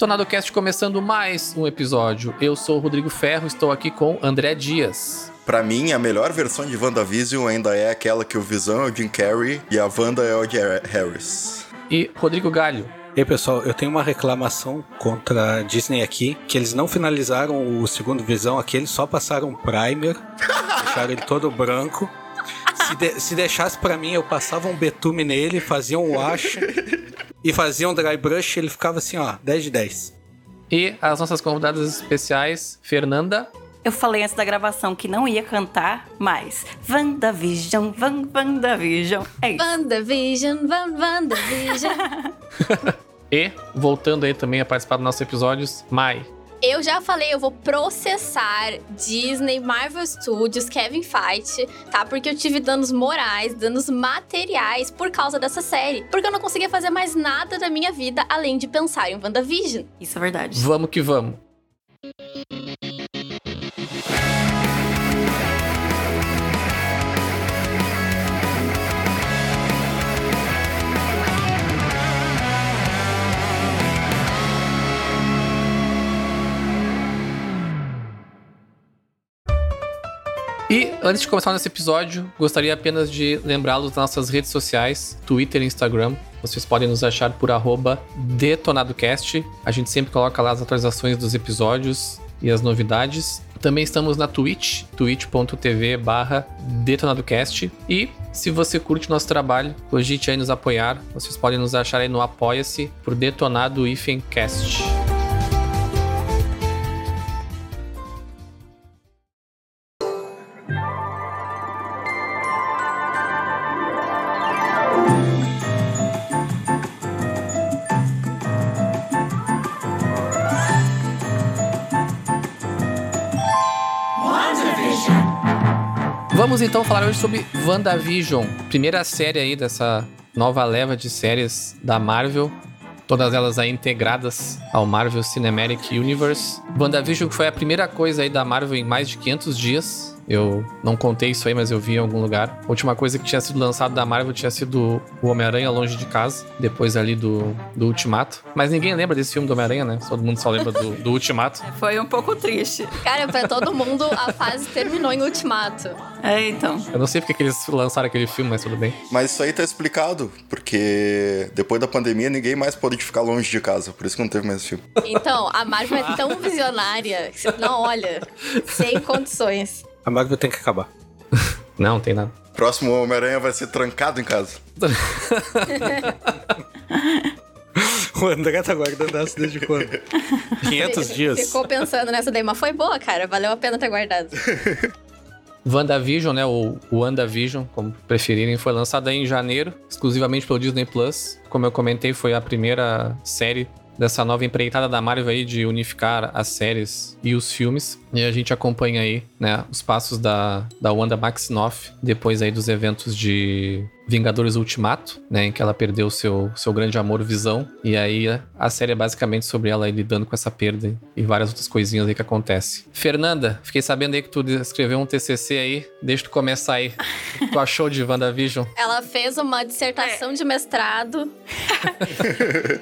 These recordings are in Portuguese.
Detonado Cast começando mais um episódio. Eu sou o Rodrigo Ferro, estou aqui com André Dias. Pra mim, a melhor versão de WandaVision ainda é aquela que o Visão é o Jim Carrey e a Wanda é o Jerry Harris. E Rodrigo Galho. E aí, pessoal, eu tenho uma reclamação contra a Disney aqui, que eles não finalizaram o segundo Visão aqui, eles só passaram um primer, deixaram ele todo branco. Se, de, se deixasse pra mim, eu passava um betume nele, fazia um wash e fazia um dry brush, ele ficava assim, ó, 10 de 10. E as nossas convidadas especiais, Fernanda. Eu falei antes da gravação que não ia cantar, mas WandaVision, Van, WandaVision, é isso. WandaVision, Van, WandaVision. E, voltando aí também a participar dos nossos episódios, Mai. Eu já falei, eu vou processar Disney, Marvel Studios, Kevin Feige, tá? Porque eu tive danos morais, danos materiais por causa dessa série. Porque eu não conseguia fazer mais nada da minha vida além de pensar em WandaVision. Isso é verdade. Vamos que vamos. E antes de começar nesse episódio, gostaria apenas de lembrá-los das nossas redes sociais, Twitter e Instagram. Vocês podem nos achar por detonadocast. A gente sempre coloca lá as atualizações dos episódios e as novidades. Também estamos na Twitch, twitch.tv barra detonadocast. E se você curte nosso trabalho, cogite aí nos apoiar. Vocês podem nos achar aí no Apoia-se por Detonado Vamos então falar hoje sobre WandaVision, primeira série aí dessa nova leva de séries da Marvel, todas elas aí integradas ao Marvel Cinematic Universe. WandaVision foi a primeira coisa aí da Marvel em mais de 500 dias. Eu não contei isso aí, mas eu vi em algum lugar. A última coisa que tinha sido lançado da Marvel tinha sido o Homem-Aranha Longe de Casa, depois ali do, do Ultimato. Mas ninguém lembra desse filme do Homem-Aranha, né? Todo mundo só lembra do, do Ultimato. Foi um pouco triste. Cara, pra todo mundo, a fase terminou em Ultimato. É, então. Eu não sei porque que eles lançaram aquele filme, mas tudo bem. Mas isso aí tá explicado, porque depois da pandemia ninguém mais pôde ficar longe de casa, por isso que não teve mais filme. Então, a Marvel é tão visionária que você não olha, sem condições. A Marvel tem que acabar. Não, não tem nada. Próximo Homem-Aranha vai ser trancado em casa. O André tá guardando essa desde quando? 500 dias. Ficou pensando nessa daí, mas foi boa, cara. Valeu a pena ter guardado. WandaVision, né? Ou WandaVision, como preferirem, foi lançada em janeiro, exclusivamente pelo Disney Plus. Como eu comentei, foi a primeira série dessa nova empreitada da Marvel aí de unificar as séries e os filmes. E a gente acompanha aí, né, os passos da, da Wanda Maximoff depois aí dos eventos de Vingadores Ultimato, né, em que ela perdeu seu, seu grande amor Visão. E aí a série é basicamente sobre ela aí lidando com essa perda e várias outras coisinhas aí que acontecem. Fernanda, fiquei sabendo aí que tu escreveu um TCC aí. Deixa tu começar aí. Tu achou de WandaVision? Ela fez uma dissertação de mestrado.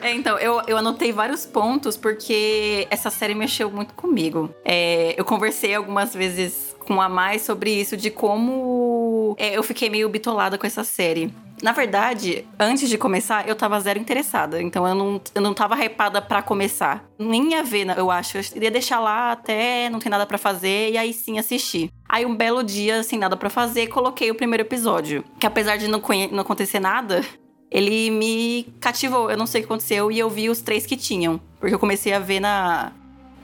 É, então, eu, eu anotei vários pontos porque essa série mexeu muito comigo. É, eu conversei algumas vezes com a mais sobre isso, de como é, eu fiquei meio bitolada com essa série. Na verdade, antes de começar, eu tava zero interessada. Então eu não, eu não tava hypada pra começar. Nem ia ver, eu acho. Eu iria deixar lá até não tem nada pra fazer e aí sim assistir. Aí um belo dia, sem nada pra fazer, coloquei o primeiro episódio. Que apesar de não, não acontecer nada, ele me cativou. Eu não sei o que aconteceu e eu vi os três que tinham. Porque eu comecei a ver na,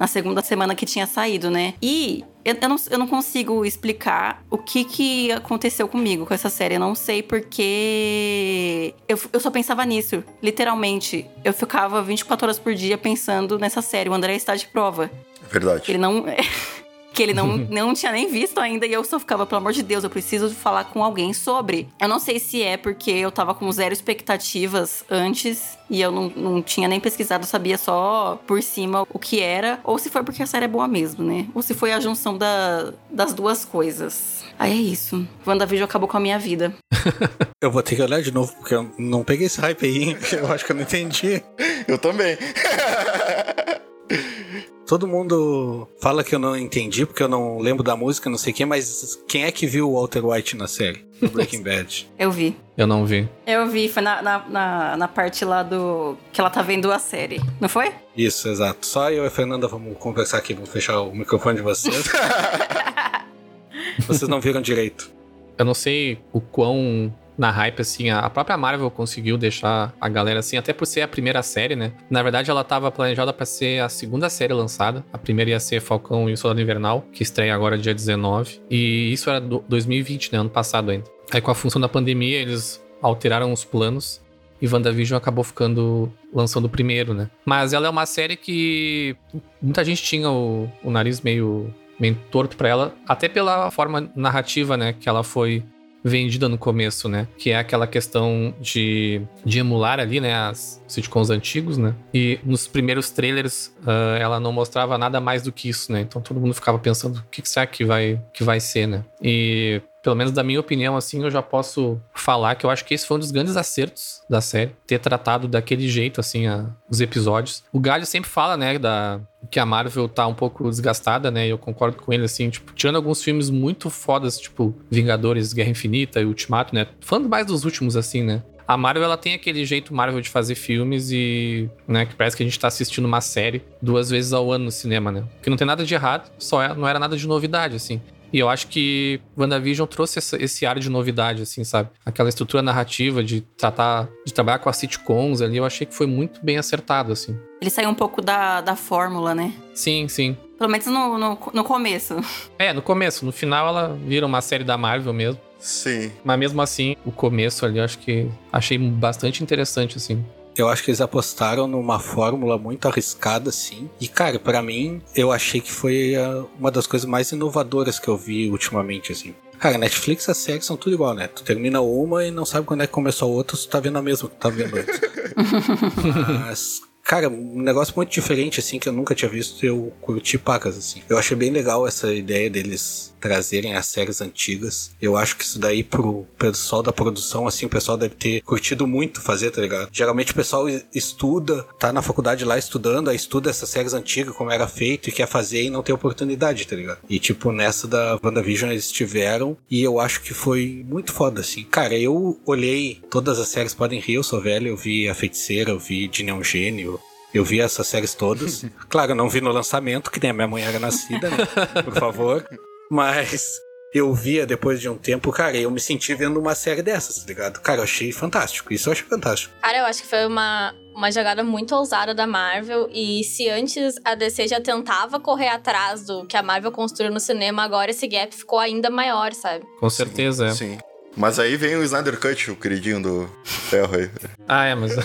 na segunda semana que tinha saído, né? E eu, eu, não, eu não consigo explicar o que, que aconteceu comigo com essa série. Eu não sei porque. Eu, eu só pensava nisso, literalmente. Eu ficava 24 horas por dia pensando nessa série. O André está de prova. Verdade. Ele não. que ele não, não tinha nem visto ainda, e eu só ficava, pelo amor de Deus, eu preciso falar com alguém sobre. Eu não sei se é porque eu tava com zero expectativas antes e eu não, não tinha nem pesquisado, sabia só por cima o que era, ou se foi porque a série é boa mesmo, né? Ou se foi a junção da, das duas coisas. Aí é isso. WandaVision acabou com a minha vida. Eu vou ter que olhar de novo, porque eu não peguei esse hype aí. Eu acho que eu não entendi. Eu também. Todo mundo fala que eu não entendi, porque eu não lembro da música, não sei quem, mas quem é que viu o Walter White na série? do Breaking Bad. Eu vi. Eu não vi. Eu vi, foi na, na, na, na parte lá do. que ela tá vendo a série, não foi? Isso, exato. Só eu e a Fernanda vamos conversar aqui, vamos fechar o microfone de vocês. vocês não viram direito. Eu não sei o quão na hype, assim, a própria Marvel conseguiu deixar a galera assim, até por ser a primeira série, né? Na verdade, ela tava planejada para ser a segunda série lançada. A primeira ia ser Falcão e o Soldado Invernal, que estreia agora dia 19. E isso era 2020, né? Ano passado ainda. Aí, com a função da pandemia, eles alteraram os planos e WandaVision acabou ficando lançando o primeiro, né? Mas ela é uma série que muita gente tinha o, o nariz meio meio torto para ela, até pela forma narrativa, né, que ela foi vendida no começo, né? Que é aquela questão de, de emular ali, né? As sitcoms antigos, né? E nos primeiros trailers uh, ela não mostrava nada mais do que isso, né? Então todo mundo ficava pensando o que será que vai, que vai ser, né? E pelo menos da minha opinião, assim, eu já posso falar que eu acho que esse foi um dos grandes acertos da série, ter tratado daquele jeito, assim, a, os episódios. O Galho sempre fala, né, da, que a Marvel tá um pouco desgastada, né, e eu concordo com ele, assim, tipo, tirando alguns filmes muito fodas, tipo Vingadores, Guerra Infinita e Ultimato, né, falando mais dos últimos, assim, né, a Marvel ela tem aquele jeito Marvel de fazer filmes e, né, que parece que a gente tá assistindo uma série duas vezes ao ano no cinema, né? Que não tem nada de errado, só é, não era nada de novidade, assim. E eu acho que WandaVision trouxe essa, esse ar de novidade, assim, sabe? Aquela estrutura narrativa de tratar, de trabalhar com as sitcoms ali, eu achei que foi muito bem acertado, assim. Ele saiu um pouco da, da fórmula, né? Sim, sim. Pelo menos no, no, no começo. É, no começo. No final ela vira uma série da Marvel mesmo. Sim. Mas mesmo assim, o começo ali, eu acho que achei bastante interessante, assim. Eu acho que eles apostaram numa fórmula muito arriscada, assim. E, cara, para mim, eu achei que foi uh, uma das coisas mais inovadoras que eu vi ultimamente, assim. Cara, Netflix, as séries são tudo igual, né? Tu termina uma e não sabe quando é que começou a outra, tu tá vendo a mesma que tu tá vendo antes. Mas, Cara, um negócio muito diferente, assim, que eu nunca tinha visto, eu curti pacas, assim. Eu achei bem legal essa ideia deles trazerem as séries antigas. Eu acho que isso daí pro pessoal da produção, assim, o pessoal deve ter curtido muito fazer, tá ligado? Geralmente o pessoal estuda, tá na faculdade lá estudando, aí estuda essas séries antigas, como era feito, e quer fazer e não tem oportunidade, tá ligado? E tipo, nessa da WandaVision eles tiveram, e eu acho que foi muito foda, assim. Cara, eu olhei todas as séries Podem Rir, eu sou velho, eu vi A Feiticeira, eu vi De Neon Gênio, eu vi essas séries todas. claro, não vi no lançamento, que nem a minha mãe era nascida, né? Por favor. Mas eu via depois de um tempo, cara, eu me senti vendo uma série dessas, tá ligado? Cara, eu achei fantástico. Isso eu achei fantástico. Cara, eu acho que foi uma, uma jogada muito ousada da Marvel. E se antes a DC já tentava correr atrás do que a Marvel construiu no cinema, agora esse gap ficou ainda maior, sabe? Com certeza, sim, é. Sim. Mas aí vem o Snyder Cut, o queridinho do ferro aí. ah, é, mas.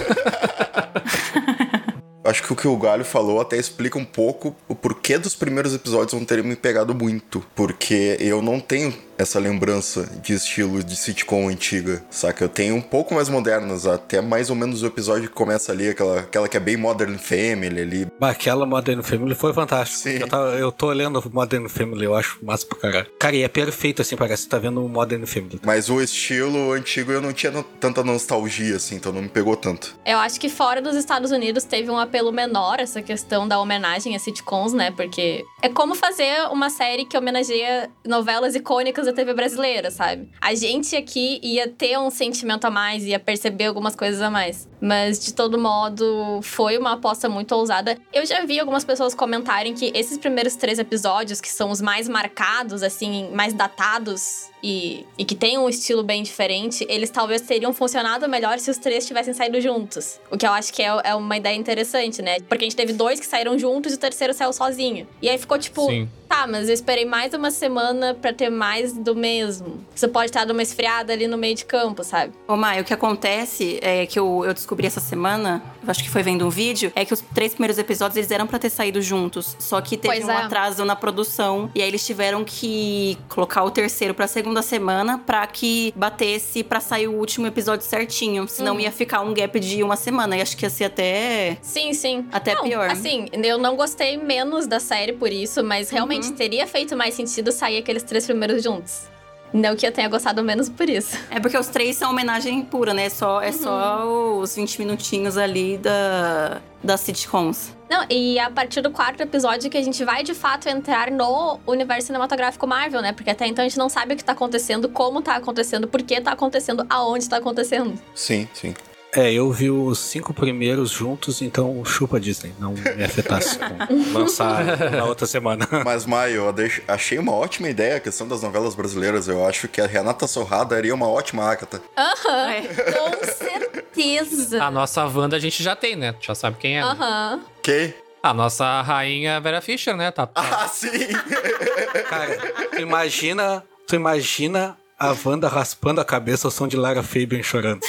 Acho que o que o Galho falou até explica um pouco o porquê dos primeiros episódios não terem me pegado muito. Porque eu não tenho essa lembrança de estilo de sitcom antiga, saca? Eu tenho um pouco mais modernas, até mais ou menos o episódio que começa ali, aquela, aquela que é bem Modern Family ali. Mas aquela Modern Family foi fantástica. Sim. Eu, tava, eu tô olhando Modern Family, eu acho massa pra caralho. Cara, e é perfeito assim, parece que tá vendo Modern Family. Mas o estilo antigo eu não tinha tanta nostalgia, assim, então não me pegou tanto. Eu acho que fora dos Estados Unidos teve um apelo menor essa questão da homenagem a sitcoms, né? Porque é como fazer uma série que homenageia novelas icônicas da TV brasileira, sabe? A gente aqui ia ter um sentimento a mais, ia perceber algumas coisas a mais. Mas, de todo modo, foi uma aposta muito ousada. Eu já vi algumas pessoas comentarem que esses primeiros três episódios, que são os mais marcados, assim, mais datados e, e que tem um estilo bem diferente, eles talvez teriam funcionado melhor se os três tivessem saído juntos. O que eu acho que é, é uma ideia interessante, né? Porque a gente teve dois que saíram juntos e o terceiro saiu sozinho. E aí ficou tipo. Sim. Tá, mas eu esperei mais uma semana para ter mais do mesmo. Você pode estar dando uma esfriada ali no meio de campo, sabe? Ô, Maio, o que acontece é que eu, eu descobri essa semana, acho que foi vendo um vídeo, é que os três primeiros episódios eles eram pra ter saído juntos. Só que teve Pois um é. atraso na produção. E aí eles tiveram que colocar o terceiro pra segunda semana pra que batesse pra sair o último episódio certinho. Senão Uhum. ia ficar um gap de uma semana. E acho que ia ser até. Sim, sim. Até Não, pior. Assim, eu não gostei menos da série por isso, mas realmente Uhum. teria feito mais sentido sair aqueles três primeiros juntos. Não que eu tenha gostado menos por isso. É porque os três são homenagem pura, né? Só, é só os 20 minutinhos ali da, das sitcoms. Não, e a partir do quarto episódio que a gente vai de fato entrar no universo cinematográfico Marvel, né? Porque até então a gente não sabe o que tá acontecendo, como tá acontecendo, por que tá acontecendo, aonde tá acontecendo. Sim, sim. É, eu vi os cinco primeiros juntos, então chupa Disney, não me afetasse com lançar na outra semana. Mas, Maio, eu deix- achei uma ótima ideia a questão das novelas brasileiras. Eu acho que a Renata Sorrada daria uma ótima Agatha. Aham, É. com certeza. A nossa Wanda a gente já tem, né? Já sabe quem é. né? Aham. Que? A nossa rainha Vera Fischer, né? Tá, tá- Ah, sim! Cara, tu imagina, tu imagina a Wanda raspando a cabeça ao som de Lara Fabian chorando.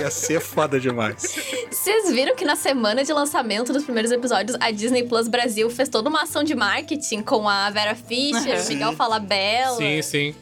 Ia ser foda demais. Vocês viram que na semana de lançamento dos primeiros episódios, a Disney Plus Brasil fez toda uma ação de marketing com a Vera Fischer, Uhum. Miguel Falabella. Sim, sim.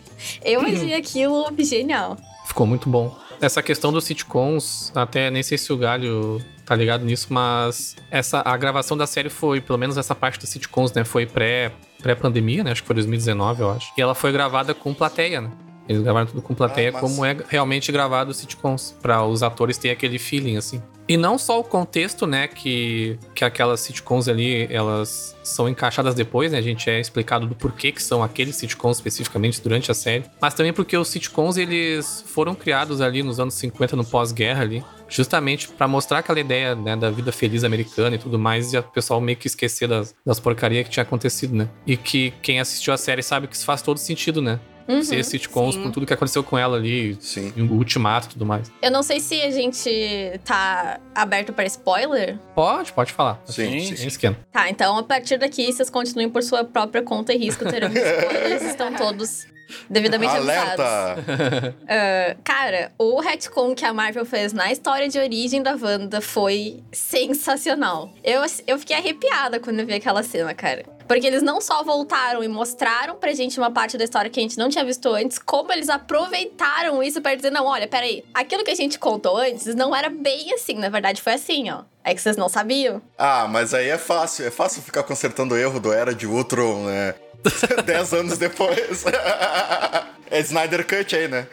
Eu achei aquilo genial. Ficou muito bom. Essa questão dos sitcoms, até nem sei se o Galho tá ligado nisso, mas essa, a gravação da série foi, pelo menos essa parte dos sitcoms, né? Foi pré, pré-pandemia, né? Acho que foi 2019, eu acho. E ela foi gravada com plateia, né? Eles gravaram tudo com plateia, Ah, como é realmente gravado os sitcoms, para os atores terem aquele feeling, assim. E não só o contexto, né, que, que aquelas sitcoms ali, elas são encaixadas depois, né, a gente é explicado do porquê que são aqueles sitcoms especificamente durante a série, mas também porque os sitcoms, eles foram criados ali nos anos 50, no pós-guerra ali, justamente pra mostrar aquela ideia, né, da vida feliz americana e tudo mais, e o pessoal meio que esquecer das, das porcarias que tinha acontecido, né. E que quem assistiu a série sabe que isso faz todo sentido, né. Uhum. Ser sitcoms sim. com tudo que aconteceu com ela ali, Sim. o ultimato e tudo mais. Eu não sei se a gente tá aberto para spoiler. Pode, pode falar. Sim, Sim, sim. Sem esquema. Tá, então a partir daqui, vocês continuem por sua própria conta e risco, teremos spoilers, estão todos devidamente avisados. Alerta! Ah, cara, o retcon que a Marvel fez na história de origem da Wanda foi sensacional. Eu, eu fiquei arrepiada quando eu vi aquela cena, cara. Porque eles não só voltaram e mostraram pra gente uma parte da história que a gente não tinha visto antes, como eles aproveitaram isso pra dizer: não, olha, peraí, aquilo que a gente contou antes não era bem assim, na verdade foi assim, ó. É que vocês não sabiam. Ah, mas aí é fácil. É fácil ficar consertando o erro do Era de Ultron, né? Dez anos depois. é Snyder Cut aí, né?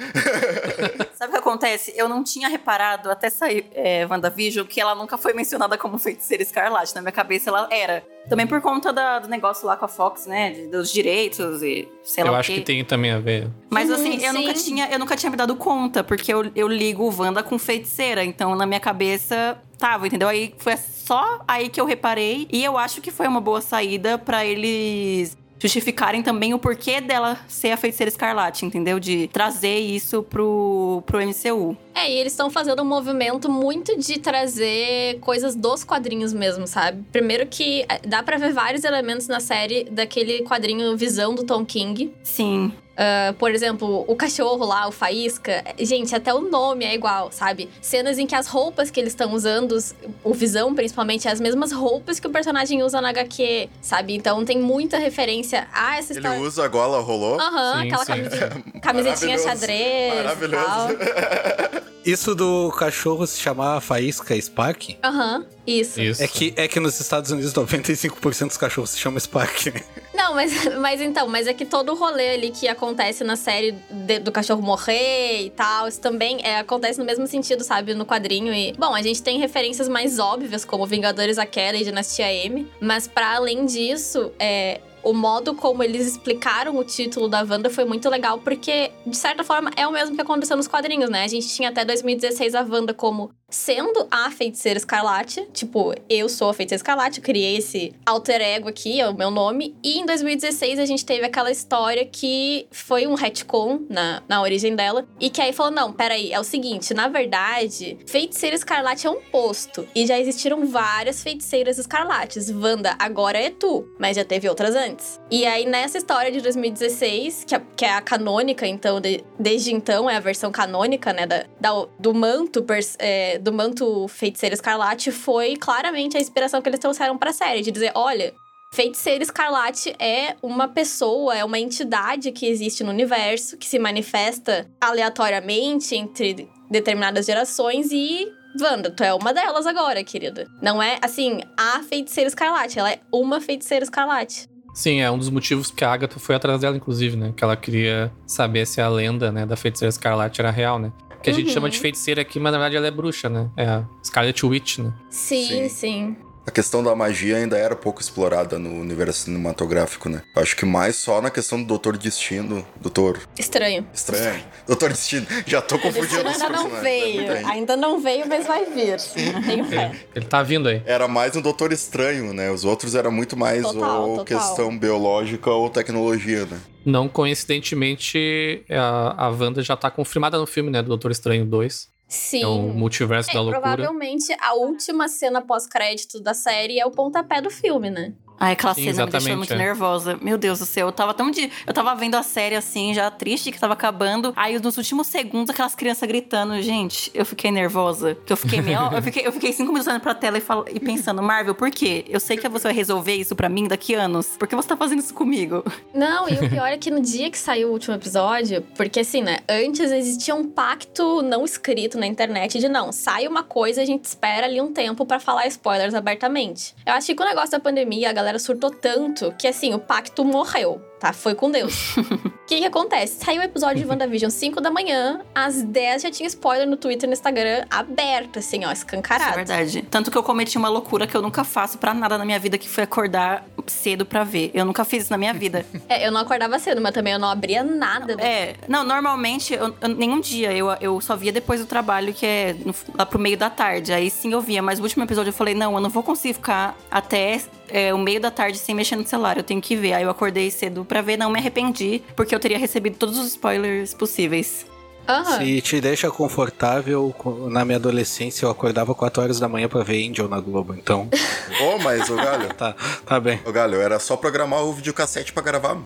Sabe o que acontece? Eu não tinha reparado até sair é, WandaVision que ela nunca foi mencionada como feiticeira escarlate. Na minha cabeça ela era. Também por conta da- do negócio lá com a Fox, né? de- dos direitos e sei lá Eu o acho quê. que tem também a ver. Mas Uhum, assim, eu nunca, tinha, eu nunca tinha me dado conta, porque eu, eu ligo o Wanda com feiticeira. Então, na minha cabeça, tava, entendeu? Aí foi só aí que eu reparei. E eu acho que foi uma boa saída pra eles justificarem também o porquê dela ser a feiticeira escarlate, entendeu? De trazer isso pro, pro MCU. É, e eles estão fazendo um movimento muito de trazer coisas dos quadrinhos mesmo, sabe? Primeiro que eh, dá pra ver vários elementos na série daquele quadrinho Visão do Tom King. Sim. Ah, por exemplo, o cachorro lá, o Faísca. Gente, até o nome é igual, sabe? Cenas em que as roupas que eles estão usando, o Visão principalmente, é as mesmas roupas que o personagem usa na HQ, sabe? Então tem muita referência a essa Ele história. usa a gola, rolou? Aham, Sim, aquela sim. camisetinha, camisetinha Maravilhoso. xadrez. e Maravilhoso. Isso do cachorro se chamar Faísca Spark Aham, isso. Isso. é que, é que nos Estados Unidos 95% dos cachorros se chamam Spark. né? Não, mas, mas então, mas é que todo o rolê ali que acontece na série de- do cachorro morrer e tal, isso também é, acontece no mesmo sentido, sabe? No quadrinho. E, bom, a gente tem referências mais óbvias, como Vingadores A Queda e Dinastia M, mas para além disso, é. O modo como eles explicaram o título da Wanda foi muito legal, porque, de certa forma, é o mesmo que aconteceu nos quadrinhos, né? A gente tinha até 2016 a Wanda como sendo a feiticeira escarlate. Tipo, eu sou a feiticeira escarlate, eu criei esse alter ego aqui, é o meu nome. E em 2016 a gente teve aquela história que foi um retcon na, na origem dela. E que aí falou: não, peraí, é o seguinte, na verdade, feiticeira escarlate é um posto. E já existiram várias feiticeiras escarlates. Wanda, agora é tu, mas já teve outras antes. E aí, nessa história de 2016, que é, que é a canônica, então, de- desde então, é a versão canônica, né, da, da- do manto pers- é, do manto feiticeiro escarlate foi claramente a inspiração que eles trouxeram pra série, de dizer, olha, Feiticeiro Escarlate é uma pessoa, é uma entidade que existe no universo, que se manifesta aleatoriamente entre determinadas gerações e. Wanda, tu é uma delas agora, querida. Não é, assim, a feiticeira escarlate, ela é uma feiticeira escarlate. Sim, é um dos motivos que a Agatha foi atrás dela, inclusive, né? Que ela queria saber se a lenda, né, da feiticeira escarlate era real, né? Que a gente Uhum. chama de feiticeira aqui, mas na verdade ela é bruxa, né? É a Scarlet Witch, né? Sim, Sim. sim. A questão da magia ainda era pouco explorada no universo cinematográfico, né? Acho que mais só na questão do Doutor Destino. Doutor Estranho. Estranho. Doutor Destino. Já tô confundindo Destino os ainda não personagens. né? veio. Ainda não veio, mas vai vir. Tenho fé. Ele tá vindo aí. Era mais um Doutor Estranho, né? Os outros era muito mais Total, ou total. questão biológica ou tecnologia, né? Não coincidentemente, a, a Wanda já tá confirmada no filme, né? Do Doutor Estranho 2. Sim. É o multiverso É, da loucura. provavelmente a última cena pós-crédito da série é o pontapé do filme, né? Ai, aquela Sim, cena me deixou muito é. nervosa. Meu Deus do céu, eu tava tão de. Eu tava vendo a série assim, já triste que tava acabando. Aí nos últimos segundos, aquelas crianças gritando, gente, eu fiquei nervosa. Que eu fiquei meio. eu, fiquei, eu fiquei cinco minutos olhando pra tela e, fal- e pensando, Marvel, por quê? Eu sei que você vai resolver isso pra mim daqui a anos. Por que você tá fazendo isso comigo? Não, e o pior é que no dia que saiu o último episódio, porque assim, né? Antes existia um pacto não escrito na internet de não, sai uma coisa, a gente espera ali um tempo pra falar spoilers abertamente. Eu acho que com o negócio da pandemia, a galera surtou tanto que assim, o pacto morreu. Tá, foi com Deus. O que que acontece? Saiu o episódio de WandaVision 5 da manhã, às 10 já tinha spoiler no Twitter e no Instagram aberto, assim, ó, Isso é escancarado. verdade. Tanto que eu cometi uma loucura que eu nunca faço pra nada na minha vida, que foi acordar cedo pra ver. Eu nunca fiz isso na minha vida. É, eu não acordava cedo, mas também eu não abria nada. É, não, normalmente, eu, eu- nenhum dia. Eu, eu só via depois do trabalho, que é no- lá pro meio da tarde. Aí sim eu via, mas o último episódio eu falei, não, eu não vou conseguir ficar até é, o meio da tarde sem mexer no celular. Eu tenho que ver. Aí eu acordei cedo pra ver, não me arrependi, porque eu teria recebido todos os spoilers possíveis. Aham. Se te deixa confortável, co- na minha adolescência eu acordava 4 horas da manhã pra ver Angel na Globo, então Ô, mas, ô Galho. tá, tá bem. Ô Galho, era só programar o videocassete pra gravar.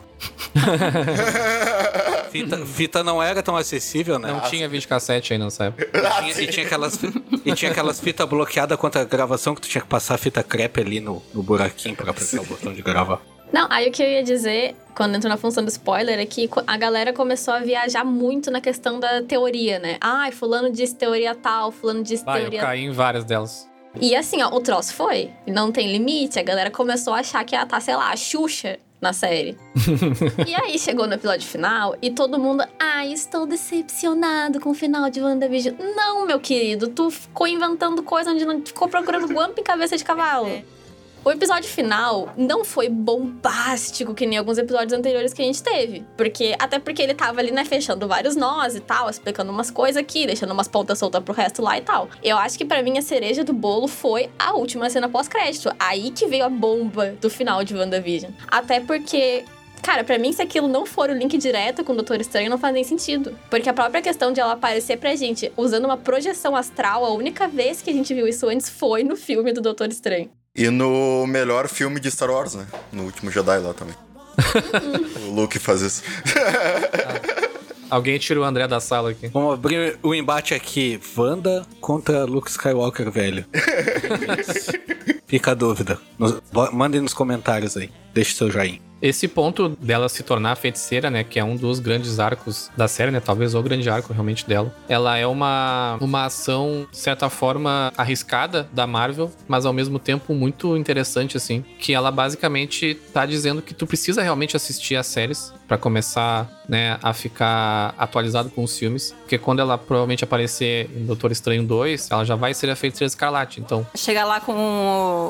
Fita, fita não era tão acessível, né? Não tinha videocassete aí nessa época. E tinha, e tinha aquelas, e tinha aquelas fitas bloqueadas contra a gravação que tu tinha que passar a fita crepe ali no, no buraquinho pra apertar o botão de gravar. Não, aí o que eu ia dizer, quando entrou na função do spoiler, é que a galera começou a viajar muito na questão da teoria, né? Ai, fulano disse teoria tal, fulano disse Vai, eu teoria caí em várias delas. E assim, ó, o troço foi. Não tem limite. A galera começou a achar que ia estar, sei lá, a Xuxa na série. e aí chegou no episódio final e todo mundo, ai, estou decepcionado com o final de WandaVision. Não, meu querido, tu ficou inventando coisa onde não ficou procurando guampa em cabeça de cavalo. O episódio final não foi bombástico que nem alguns episódios anteriores que a gente teve. Porque, até porque ele tava ali, né, fechando vários nós e tal, explicando umas coisas aqui, deixando umas pontas soltas pro resto lá e tal. Eu acho que pra mim a cereja do bolo foi a última cena pós-crédito. Aí que veio a bomba do final de WandaVision. Até porque Cara, pra mim, se aquilo não for o link direto com o Doutor Estranho, não faz nem sentido. Porque a própria questão de ela aparecer pra gente usando uma projeção astral, a única vez que a gente viu isso antes foi no filme do Doutor Estranho. E no melhor filme de Star Wars, né? No último Jedi lá também. o Luke faz isso. Alguém tira o André da sala aqui. Vamos abrir o embate aqui. Wanda contra Luke Skywalker, velho. Fica a dúvida. Nos- mandem nos comentários aí. Deixe seu joinha. Esse ponto dela se tornar feiticeira, né, que é um dos grandes arcos da série, né, talvez o grande arco realmente dela. Ela é uma, uma ação, de certa forma, arriscada da Marvel, mas ao mesmo tempo muito interessante, assim, que ela basicamente tá dizendo que tu precisa realmente assistir as séries pra começar, né, a ficar atualizado com os filmes, porque quando ela provavelmente aparecer em Doutor Estranho 2, ela já vai ser a feiticeira escarlate, então Chegar lá com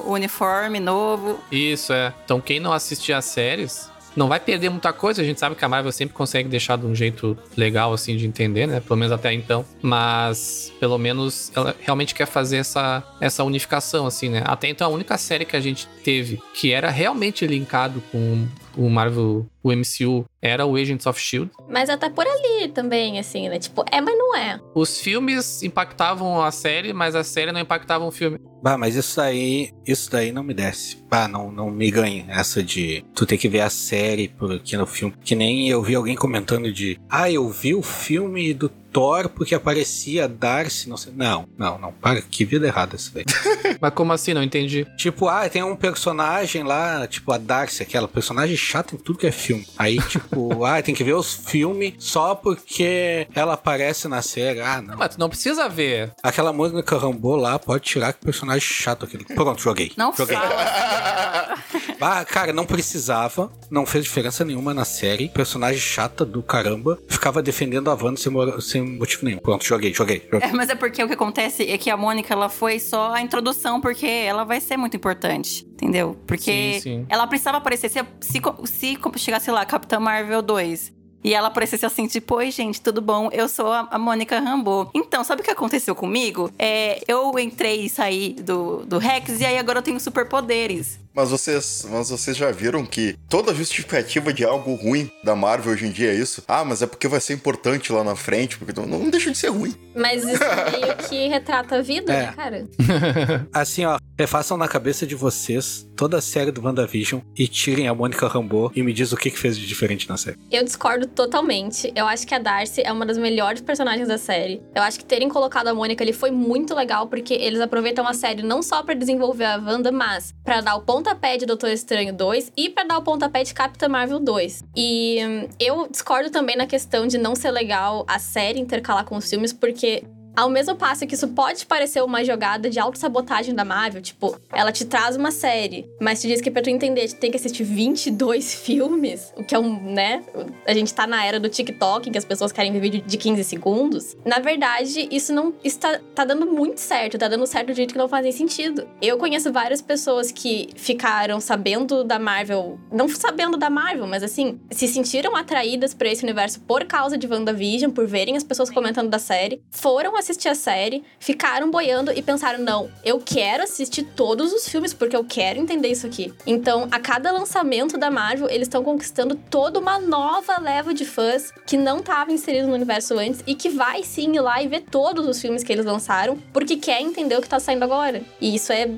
o uniforme novo. isso, é. Então, quem não assistir as séries não vai perder muita coisa. A gente sabe que a Marvel sempre consegue deixar de um jeito legal, assim, de entender, né? Pelo menos até então. Mas, pelo menos, ela realmente quer fazer essa, essa unificação, assim, né? Até então, a única série que a gente teve que era realmente linkado com o Marvel, o MCU, era o Agents of S.H.I.E.L.D. Mas até por ali também, assim, né? Tipo, é, mas não é. Os filmes impactavam a série, mas a série não impactava o filme. Bah, mas isso daí, isso daí não me desce. Bah, não, não me ganha essa de tu ter que ver a série por aqui no filme. Que nem eu vi alguém comentando de, ah, eu vi o filme do Thor porque aparecia Darcy, não sei. Não, não, não. Para, que vida errada isso daí. Mas como assim? Não entendi. tipo, ah, tem um personagem lá, tipo a Darcy, aquela personagem chata em tudo que é filme. Aí, tipo, ah, tem que ver os filmes só porque ela aparece na série. Ah, não. Mas tu não precisa ver. Aquela música Rambo lá, pode tirar que personagem chato aquele. Pronto, joguei. Não joguei. fala. Ah, cara, não precisava, não fez diferença nenhuma na série. Personagem chata do caramba, ficava defendendo a Wanda sem, sem motivo nenhum. Pronto, joguei, joguei. joguei. É, mas é porque o que acontece é que a Mônica, ela foi só a introdução, porque ela vai ser muito importante, entendeu? Porque Sim, sim. ela precisava aparecer, se, se, se chegasse lá, Capitã Marvel 2, e ela aparecesse assim, tipo, oi, gente, tudo bom? Eu sou a, a Mônica Rambeau. Então, sabe o que aconteceu comigo? É, eu entrei e saí do, do Rex, e aí agora eu tenho superpoderes. Mas vocês, mas vocês já viram que toda justificativa de algo ruim da Marvel hoje em dia é isso? Ah, mas é porque vai ser importante lá na frente, porque não, não deixa de ser ruim. Mas isso meio que retrata a vida, É. né, cara? Assim, ó, refaçam na cabeça de vocês toda a série do WandaVision e tirem a Mônica Rambeau e me diz o que, que fez de diferente na série. Eu discordo totalmente. Eu acho que a Darcy é uma das melhores personagens da série. Eu acho que terem colocado a Mônica ali foi muito legal, porque eles aproveitam a série não só pra desenvolver a Wanda, mas pra dar o pontapé de Doutor Estranho 2 e pra dar o pontapé de Capitã Marvel 2. E hum, eu discordo também na questão de não ser legal a série intercalar com os filmes, porque ao mesmo passo que isso pode parecer uma jogada de autossabotagem da Marvel, tipo, ela te traz uma série, mas te diz que pra tu entender, tu tem que assistir 22 filmes, o que é um, né? A gente tá na era do TikTok, em que as pessoas querem ver vídeo de 15 segundos. Na verdade, isso não isso tá, dando muito certo, tá dando certo de jeito que não fazem sentido. Eu conheço várias pessoas que ficaram sabendo da Marvel, não sabendo da Marvel, mas assim, se sentiram atraídas pra esse universo por causa de WandaVision, por verem as pessoas comentando da série, foram assistir a série, ficaram boiando e pensaram: não, eu quero assistir todos os filmes porque eu quero entender isso aqui. Então, a cada lançamento da Marvel, eles estão conquistando toda uma nova leva de fãs que não estava inserido no universo antes e que vai sim ir lá e ver todos os filmes que eles lançaram porque quer entender o que tá saindo agora. E isso é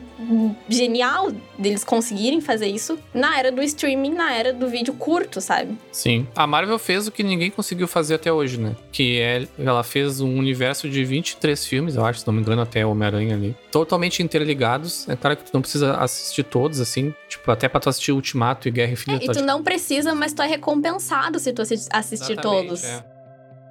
genial deles conseguirem fazer isso na era do streaming, na era do vídeo curto, sabe? Sim. A Marvel fez o que ninguém conseguiu fazer até hoje, né? Que é, ela fez um universo de 23 filmes, eu acho, se não me engano, até Homem-Aranha ali. Totalmente interligados. É claro que tu não precisa assistir todos, assim. Tipo, até pra tu assistir Ultimato e Guerra É, Infinita. e tu não precisa, mas tu é recompensado se tu assi- assistir Exatamente, todos. é.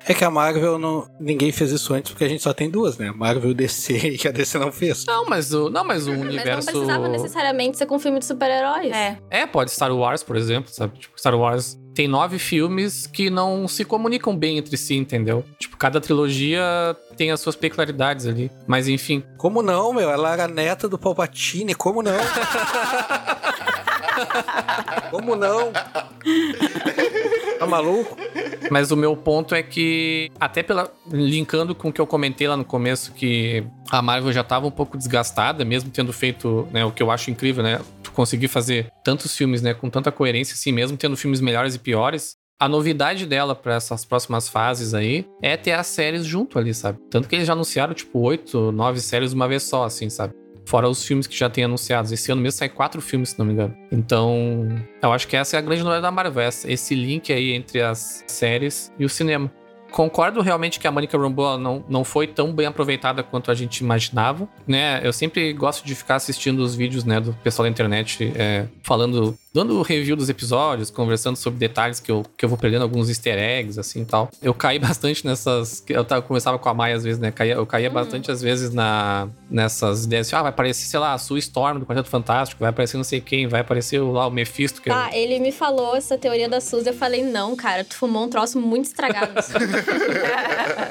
É que a Marvel não. Ninguém fez isso antes porque a gente só tem duas, né? Marvel e DC e a DC não fez. Não, mas o, não, mas o Mas universo. não precisava necessariamente ser com filme de super-heróis. É. É, pode Star Wars, por exemplo, sabe? Tipo, Star Wars tem nove filmes que não se comunicam bem entre si, entendeu? Tipo, cada trilogia tem as suas peculiaridades ali. Mas enfim. Como não, meu? Ela era neta do Palpatine, como não? como não? Tá maluco? Mas o meu ponto é que, até pela. linkando com o que eu comentei lá no começo, que a Marvel já tava um pouco desgastada, mesmo tendo feito, né, o que eu acho incrível, né? Conseguir fazer tantos filmes, né, com tanta coerência assim, mesmo tendo filmes melhores e piores. A novidade dela pra essas próximas fases aí é ter as séries junto ali, sabe? Tanto que eles já anunciaram, tipo, oito, nove séries uma vez só, assim, sabe? Fora os filmes que já tem anunciados. Esse ano mesmo sai quatro filmes, se não me engano. Então, eu acho que essa é a grande novidade da Marvel. essa- Esse link aí entre as séries e o cinema. Concordo realmente que a Monica Rambeau não, não foi tão bem aproveitada quanto a gente imaginava, né? Eu sempre gosto de ficar assistindo os vídeos, né, do pessoal da internet é, falando, dando review dos episódios, conversando sobre detalhes que eu, que eu vou perdendo, alguns easter eggs, assim e tal. Eu caí bastante nessas. Eu tava, conversava com a Maia às vezes, né? Caía, eu caía bastante às vezes na, nessas ideias assim, ah, vai aparecer, sei lá, a Sue Storm do Quarteto Fantástico, vai aparecer não sei quem, vai aparecer lá o Mephisto, que é Tá, ele me falou essa teoria da Suzy, eu falei, não, cara, tu fumou um troço muito estragado.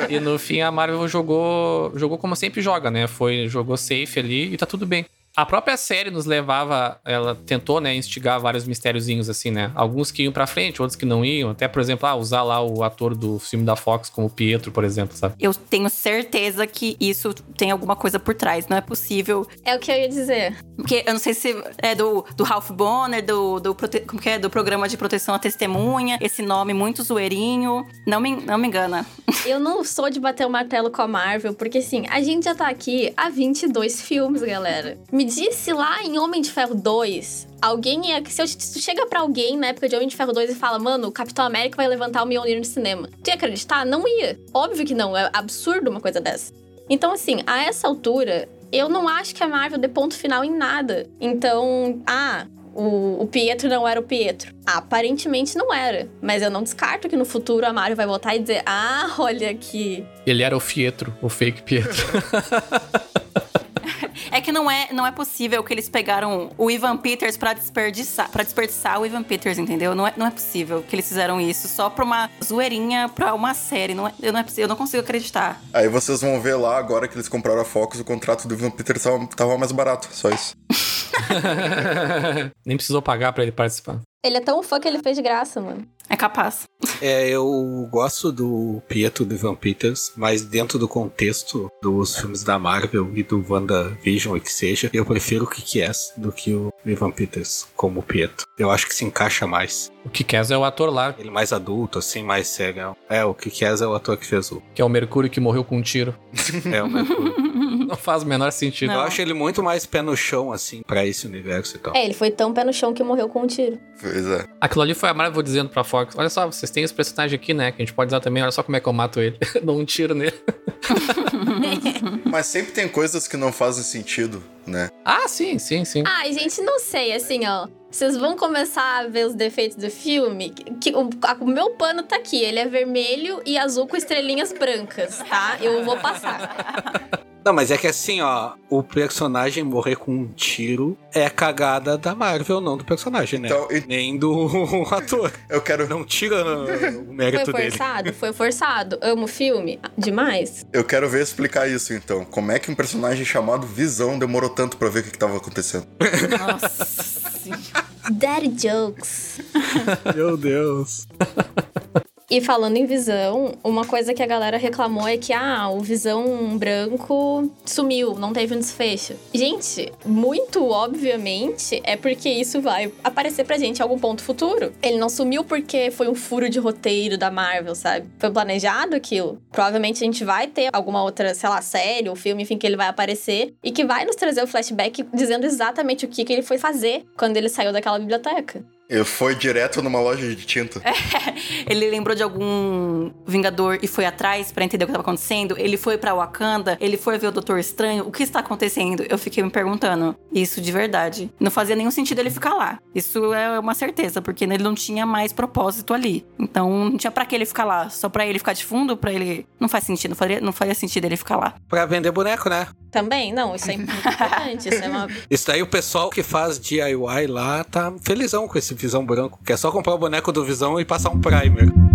E no fim a Marvel jogou, jogou como sempre joga, né? Foi jogou safe ali e tá tudo bem. A própria série nos levava, ela tentou, né, instigar vários mistériozinhos assim, né? Alguns que iam pra frente, outros que não iam, até por exemplo, ah, usar lá o ator do filme da Fox como Pietro, por exemplo, sabe? Eu tenho certeza que isso tem alguma coisa por trás. Não é possível. é o que eu ia dizer. Porque eu não sei se é do, do Ralph Bonner, do, do, como que é? do Programa de Proteção à Testemunha. Esse nome muito zoeirinho. Não me, não me engana. Eu não sou de bater o martelo com a Marvel, porque assim, a gente já tá aqui há 22 filmes, galera. Me disse lá em Homem de Ferro 2, alguém ia. Se, eu, se tu chega pra alguém na época de Homem de Ferro 2 e fala, mano, o Capitão América vai levantar o Mjolnir no cinema. Tu ia acreditar? Não ia. Óbvio que não. É absurdo uma coisa dessa. Então, assim, a essa altura, eu não acho que a Marvel dê ponto final em nada. Então, ah, o, o, Pietro não era o Pietro. Aparentemente não era. Mas eu não descarto que no futuro a Marvel vai voltar e dizer: Ah, olha aqui. Ele era o Fietro, o fake Pietro. É que não é, não é possível que eles pegaram o Ivan Peters para desperdiçar, para desperdiçar o Ivan Peters, entendeu? Não é, não é possível que eles fizeram isso só pra uma zoeirinha, pra uma série. Não é, eu, não é eu não consigo acreditar. Aí vocês vão ver lá, agora que eles compraram a Fox, o contrato do Ivan Peters tava, tava mais barato, só isso. Nem precisou pagar para ele participar. Ele é tão fã que ele fez de graça, mano. É capaz. É, eu gosto do Pietro de Van Peters, mas dentro do contexto dos filmes da Marvel e do WandaVision e que seja, eu prefiro o Kick-Ass do que o Ivan Peters como Pietro. Eu acho que se encaixa mais. O Kick-Ass é o ator lá. Ele mais adulto, assim, mais sério. É, o Kick-Ass é o ator que fez o... Que é o Mercúrio que morreu com um tiro. é, o Mercúrio. Não faz o menor sentido. Não. Eu acho ele muito mais pé no chão, assim, para esse universo e tal. É, ele foi tão pé no chão que morreu com um tiro. Pois é. Aquilo ali foi a Marvel dizendo pra Fox: olha só, vocês têm esse personagem aqui, né? Que a gente pode usar também, olha só como é que eu mato ele. Dou um tiro nele. Mas sempre tem coisas que não fazem sentido, né? Ah, sim, sim, sim. Ai, gente, não sei, assim, ó. Vocês vão começar a ver os defeitos do filme. Que, que o, a, o, meu pano tá aqui. Ele é vermelho e azul com estrelinhas brancas, tá? Eu vou passar. Não, mas é que assim, ó, o personagem morrer com um tiro é cagada da Marvel, não do personagem, né? Então, e... Nem do ator. Eu quero. Não tira o mérito dele. Foi forçado, dele. foi forçado. Amo o filme demais. Eu quero ver explicar isso então. Como é que um personagem chamado Visão demorou tanto para ver o que, que tava acontecendo? Nossa. Daddy jokes. Meu Deus. E falando em visão, uma coisa que a galera reclamou é que, ah, o visão branco sumiu, não teve um desfecho. Gente, muito obviamente é porque isso vai aparecer pra gente em algum ponto futuro. Ele não sumiu porque foi um furo de roteiro da Marvel, sabe? Foi planejado aquilo. Provavelmente a gente vai ter alguma outra, sei lá, série ou filme, enfim, que ele vai aparecer e que vai nos trazer o flashback dizendo exatamente o que, que ele foi fazer quando ele saiu daquela biblioteca. Ele foi direto numa loja de tinta. É, ele lembrou de algum Vingador e foi atrás para entender o que estava acontecendo. Ele foi para Wakanda, ele foi ver o Doutor Estranho. O que está acontecendo? Eu fiquei me perguntando. Isso de verdade. Não fazia nenhum sentido ele ficar lá. Isso é uma certeza, porque ele não tinha mais propósito ali. Então não tinha para que ele ficar lá. Só para ele ficar de fundo, para ele. Não faz sentido. Não faria, não faria sentido ele ficar lá. Pra vender boneco, né? Também, não, isso é muito importante. Isso, é uma... isso daí o pessoal que faz DIY lá tá felizão com esse Visão Branco, que é só comprar o boneco do Visão e passar um primer.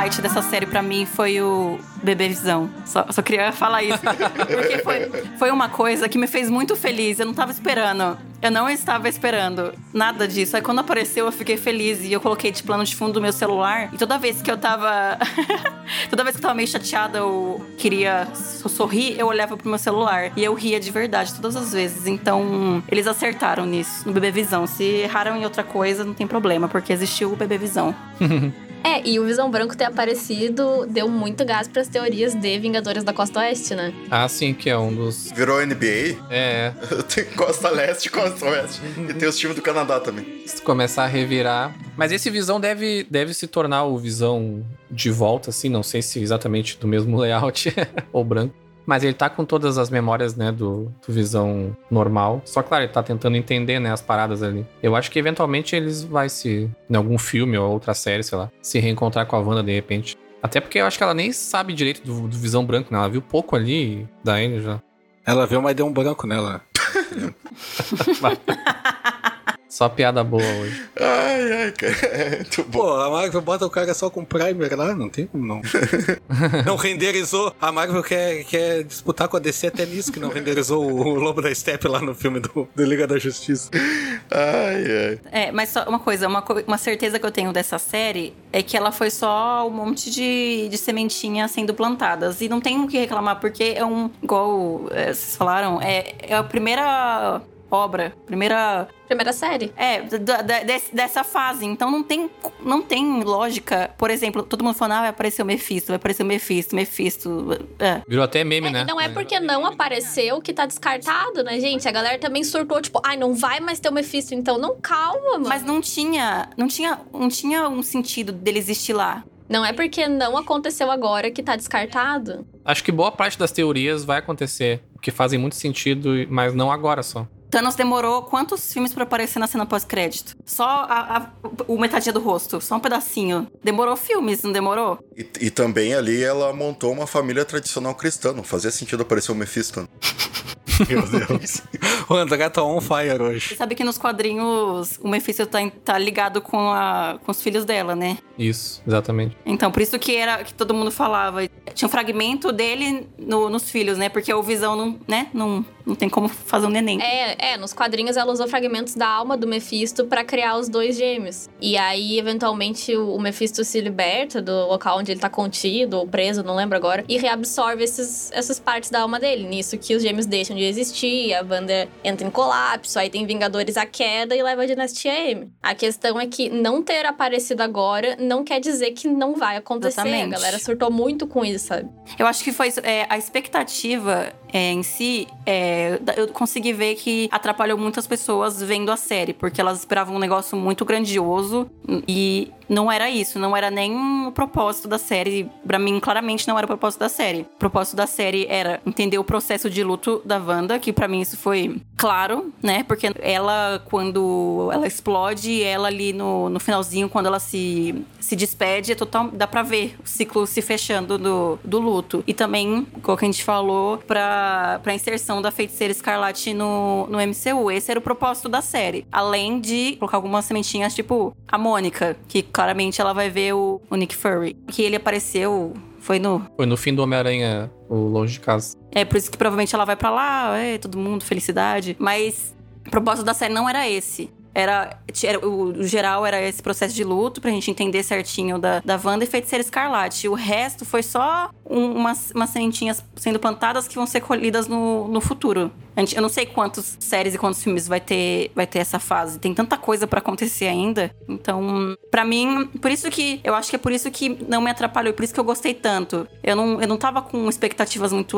Highlight dessa série para mim foi o Bebezão. Só, só queria falar isso. Porque foi, foi uma coisa que me fez muito feliz. Eu não tava esperando. Eu não estava esperando nada disso. Aí quando apareceu, eu fiquei feliz e eu coloquei de plano de fundo do meu celular. E toda vez que eu tava. toda vez que eu tava meio chateada ou queria sorrir, eu olhava pro meu celular. E eu ria de verdade todas as vezes. Então, eles acertaram nisso, no Bebê Visão. Se erraram em outra coisa, não tem problema, porque existiu o Bebê Visão. É, e o Visão Branco ter aparecido deu muito gás para as teorias de Vingadores da Costa Oeste, né? Ah, sim, que é um dos. Virou NBA? É. tem Costa Leste e Costa Oeste. e tem os times do Canadá também. Se começar a revirar. Mas esse Visão deve, deve se tornar o Visão de volta, assim, não sei se exatamente do mesmo layout ou branco. Mas ele tá com todas as memórias, né, do, do, Visão normal. Só, claro, ele tá tentando entender, né, as paradas ali. Eu acho que eventualmente eles vai se, em algum filme ou outra série, sei lá, se reencontrar com a Wanda de repente. Até porque eu acho que ela nem sabe direito do, do Visão Branco, né? Ela viu pouco ali da N já. Ela viu, mas deu um branco nela. Só piada boa hoje. Ai, ai, cara. É muito bom. Pô, a Marvel bota o cara só com primer lá, não tem como não. não renderizou. A Marvel quer, quer disputar com a DC até nisso, que não renderizou o Lobo da Steppe lá no filme do, do Liga da Justiça. Ai, ai. É, mas só uma coisa, uma, co- uma certeza que eu tenho dessa série é que ela foi só um monte de, de sementinha sendo plantadas. E não tem o que reclamar, porque é um. Igual é, vocês falaram, é, é a primeira obra, primeira. Primeira série. É, da- da- desse- dessa fase. Então não tem, não tem lógica. Por exemplo, todo mundo falando, ah, vai aparecer o Mephisto, vai aparecer o Mephisto, Mephisto. É. Virou até meme, É, né? Não é porque não apareceu que tá descartado, né, gente? A galera também surtou, tipo, ai, não vai mais ter o Mephisto, então não calma, mano. Mas não tinha, não tinha, não tinha um sentido dele existir lá. Não é porque não aconteceu agora que tá descartado. Acho que boa parte das teorias vai acontecer, que fazem muito sentido, mas não agora só. Thanos demorou quantos filmes pra aparecer na cena pós-crédito? Só a, a- o metadinha do rosto, só um pedacinho. Demorou filmes, não demorou? E, e também ali ela montou uma família tradicional cristã. Não fazia sentido aparecer o Mephisto. Meu Deus. o André tá on fire hoje. Você sabe que nos quadrinhos o Mephisto tá, tá ligado com, a, com os filhos dela, né? Isso, exatamente. Então, por isso que era que todo mundo falava. Tinha um fragmento dele no- nos filhos, né? Porque o Visão não, né? não, não tem como fazer um neném. É, é, nos quadrinhos ela usou fragmentos da alma do Mephisto pra criar os dois gêmeos. E aí, eventualmente, o o Mephisto se liberta do local onde ele tá contido ou preso, não lembro agora, e reabsorve esses, essas partes da alma dele. Nisso que os gêmeos deixam de existir, a banda entra em colapso, aí tem Vingadores à queda e leva a Dinastia M. A questão é que não ter aparecido agora não quer dizer que não vai acontecer. Exatamente. A galera surtou muito com isso, sabe? Eu acho que foi. É, a expectativa é, em si, é, eu consegui ver que atrapalhou muitas pessoas vendo a série, porque elas esperavam um negócio muito grandioso e não era isso, não era nem o propósito da série. Pra mim, claramente não era o propósito da série. O propósito da série era entender o processo de luto da Wanda, que pra mim isso foi claro, né? Porque ela, quando ela explode, ela ali no, no finalzinho, quando ela se, se despede, é total, dá pra ver o ciclo se fechando do, do luto. E também, como a gente falou, pra, pra inserção da feiticeira escarlate no, no MCU. Esse era o propósito da série. Além de colocar algumas sementinhas, tipo a Mônica, que claramente ela vai ver o, o Nick Fury. Que ele apareceu. Foi no. Foi no fim do Homem-Aranha, o Longe de Casa. É por isso que provavelmente ela vai pra lá, é, todo mundo, felicidade. Mas o propósito da série não era esse. Era, era- o, o geral era esse processo de luto pra gente entender certinho da, da Wanda e Feiticeira Escarlate. O resto foi só um- umas, umas sementinhas sendo plantadas que vão ser colhidas no, no futuro. Eu não sei quantas séries e quantos filmes vai ter, vai ter essa fase. Tem tanta coisa pra acontecer ainda. Então, pra mim, por isso que. Eu acho que é por isso que não me atrapalhou, por isso que eu gostei tanto. Eu não, eu não tava com expectativas muito,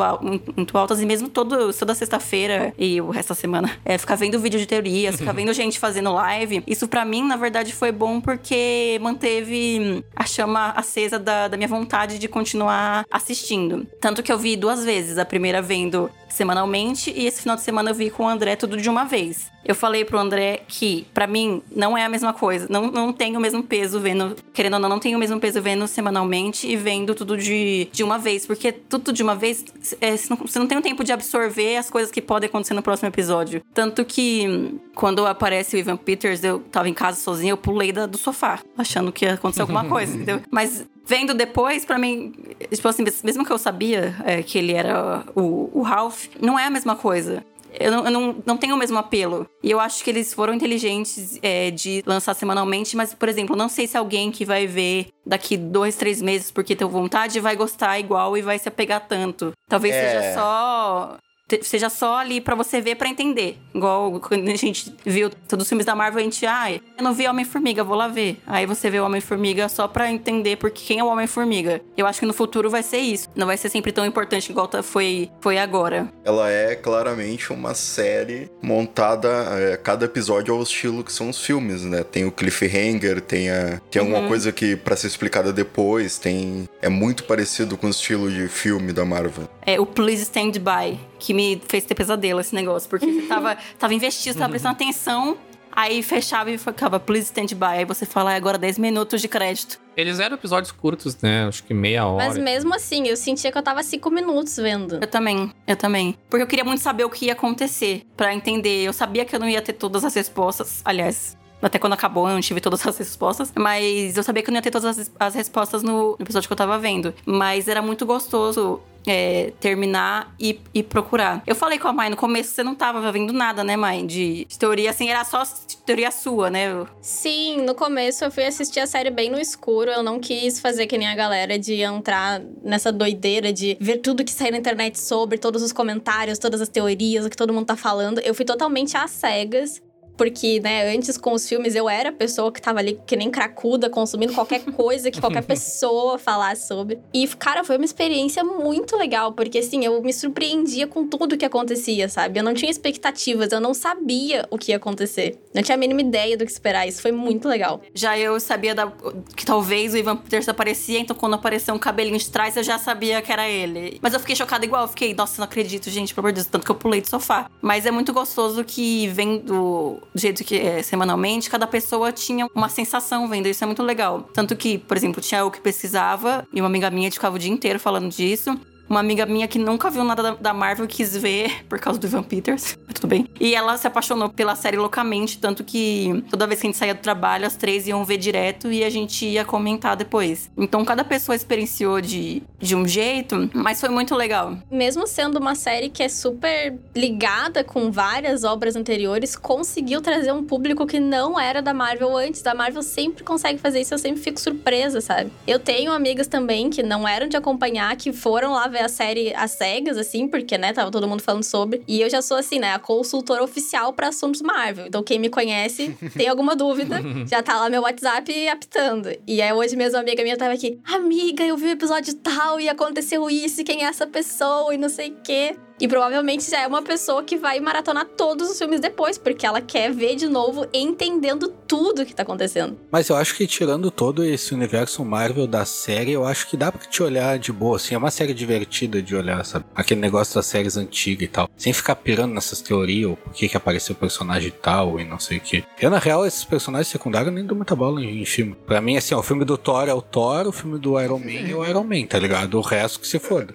muito, altas, e mesmo todo, toda sexta-feira e o resto da semana, é, ficar vendo vídeo de teorias, ficar vendo gente fazendo live. Isso pra mim, na verdade, foi bom porque manteve a chama acesa da, da minha vontade de continuar assistindo. Tanto que eu vi duas vezes. A primeira vendo semanalmente e esse final de semana eu vi com o André tudo de uma vez. Eu falei pro André que, pra mim, não é a mesma coisa. Não, não tem o mesmo peso vendo. Querendo ou não, não tem o mesmo peso vendo semanalmente e vendo tudo de, de uma vez. Porque tudo de uma vez, é, você, não, você não tem o tempo de absorver as coisas que podem acontecer no próximo episódio. Tanto que, quando aparece o Ivan Peters, eu tava em casa sozinha, eu pulei da- do sofá, achando que ia acontecer alguma coisa, entendeu? Mas vendo depois, pra mim, tipo assim, mesmo que eu sabia é, que ele era o, o Ralph, não é a mesma coisa. Eu, não, eu não, não tenho o mesmo apelo. E eu acho que eles foram inteligentes é, de lançar semanalmente, mas, por exemplo, não sei se alguém que vai ver daqui dois, três meses porque tem vontade vai gostar igual e vai se apegar tanto. Talvez É. seja só. Seja só ali pra você ver pra entender. Igual quando a gente viu todos os filmes da Marvel, a gente, ai, eu não vi Homem-Formiga, vou lá ver. Aí você vê o Homem-Formiga só pra entender porque quem é o Homem-Formiga. Eu acho que no futuro vai ser isso. Não vai ser sempre tão importante igual tá- foi, foi agora. Ela é claramente uma série montada, é, cada episódio ao estilo que são os filmes, né? Tem o cliffhanger, tem, a, tem alguma coisa que pra ser explicada depois, tem é muito parecido com o estilo de filme da Marvel. É o Please Stand By, que me fez ter pesadelo esse negócio. Porque você tava, tava investido, você tava prestando atenção, aí fechava e ficava Please Stand By. Aí você fala, "Ah, agora 10 minutos de crédito. Eles eram episódios curtos, né? Acho que meia hora. Mas mesmo assim, eu sentia que eu tava cinco minutos vendo. Eu também, eu também. Porque eu queria muito saber o que ia acontecer, pra entender. Eu sabia que eu não ia ter todas as respostas. Aliás, Até quando acabou, eu não tive todas as respostas. Mas eu sabia que eu não ia ter todas as, as respostas no episódio que eu tava vendo. Mas era muito gostoso é, terminar e, e, procurar. Eu falei com a Mai no começo, você não tava vendo nada, né, Mai? De, de teoria, assim, era só teoria sua, né? Sim, no começo eu fui assistir a série bem no escuro. Eu não quis fazer que nem a galera de entrar nessa doideira de ver tudo que sai na internet sobre, todos os comentários, todas as teorias, o que todo mundo tá falando. Eu fui totalmente às cegas. Porque, né, antes com os filmes eu era a pessoa que tava ali que nem cracuda, consumindo qualquer coisa que qualquer pessoa falasse sobre. E, cara, foi uma experiência muito legal, porque assim, eu me surpreendia com tudo que acontecia, sabe? Eu não tinha expectativas, eu não sabia o que ia acontecer. Não tinha a mínima ideia do que esperar. Isso foi muito legal. Já eu sabia da, que talvez o Ivan Peters aparecia, então quando apareceu um cabelinho de trás, eu já sabia que era ele. Mas eu fiquei chocada igual, eu fiquei, nossa, não acredito, gente, pelo amor de Deus, tanto que eu pulei do sofá. Mas é muito gostoso que vem do do jeito que é semanalmente, cada pessoa tinha uma sensação vendo. Isso é muito legal. Tanto que, por exemplo, tinha o que pesquisava e uma amiga minha ficava o dia inteiro falando disso. Uma amiga minha que nunca viu nada da Marvel quis ver por causa do Ivan Peters. Tudo bem. E ela se apaixonou pela série loucamente, tanto que toda vez que a gente saía do trabalho, as três iam ver direto e a gente ia comentar depois. Então cada pessoa experienciou de, de um jeito, mas foi muito legal. Mesmo sendo uma série que é super ligada com várias obras anteriores, conseguiu trazer um público que não era da Marvel antes. Da Marvel sempre consegue fazer isso, eu sempre fico surpresa, sabe? Eu tenho amigas também que não eram de acompanhar, que foram lá ver a série às cegas, assim, porque, né, tava todo mundo falando sobre. E eu já sou, assim, né, a consultora oficial para assuntos Marvel. Então, quem me conhece, tem alguma dúvida, já tá lá meu WhatsApp apitando. E aí, hoje mesmo, uma amiga minha tava aqui, amiga, eu vi o episódio tal e aconteceu isso, e quem é essa pessoa, e não sei o quê. E provavelmente já é uma pessoa que vai maratonar todos os filmes depois, porque ela quer ver de novo, entendendo tudo que tá acontecendo. Mas eu acho que tirando todo esse universo Marvel da série, eu acho que dá pra te olhar de boa, assim. É uma série divertida de olhar, sabe? Aquele negócio das séries antigas e tal. Sem ficar pirando nessas teorias, ou por que que apareceu o personagem tal e não sei o que. Eu, na real, esses personagens secundários nem dou muita bola em, em filme. Pra mim, assim, ó, o filme do Thor é o Thor, o filme do Iron Man é o Iron Man, tá ligado? O resto que se foda.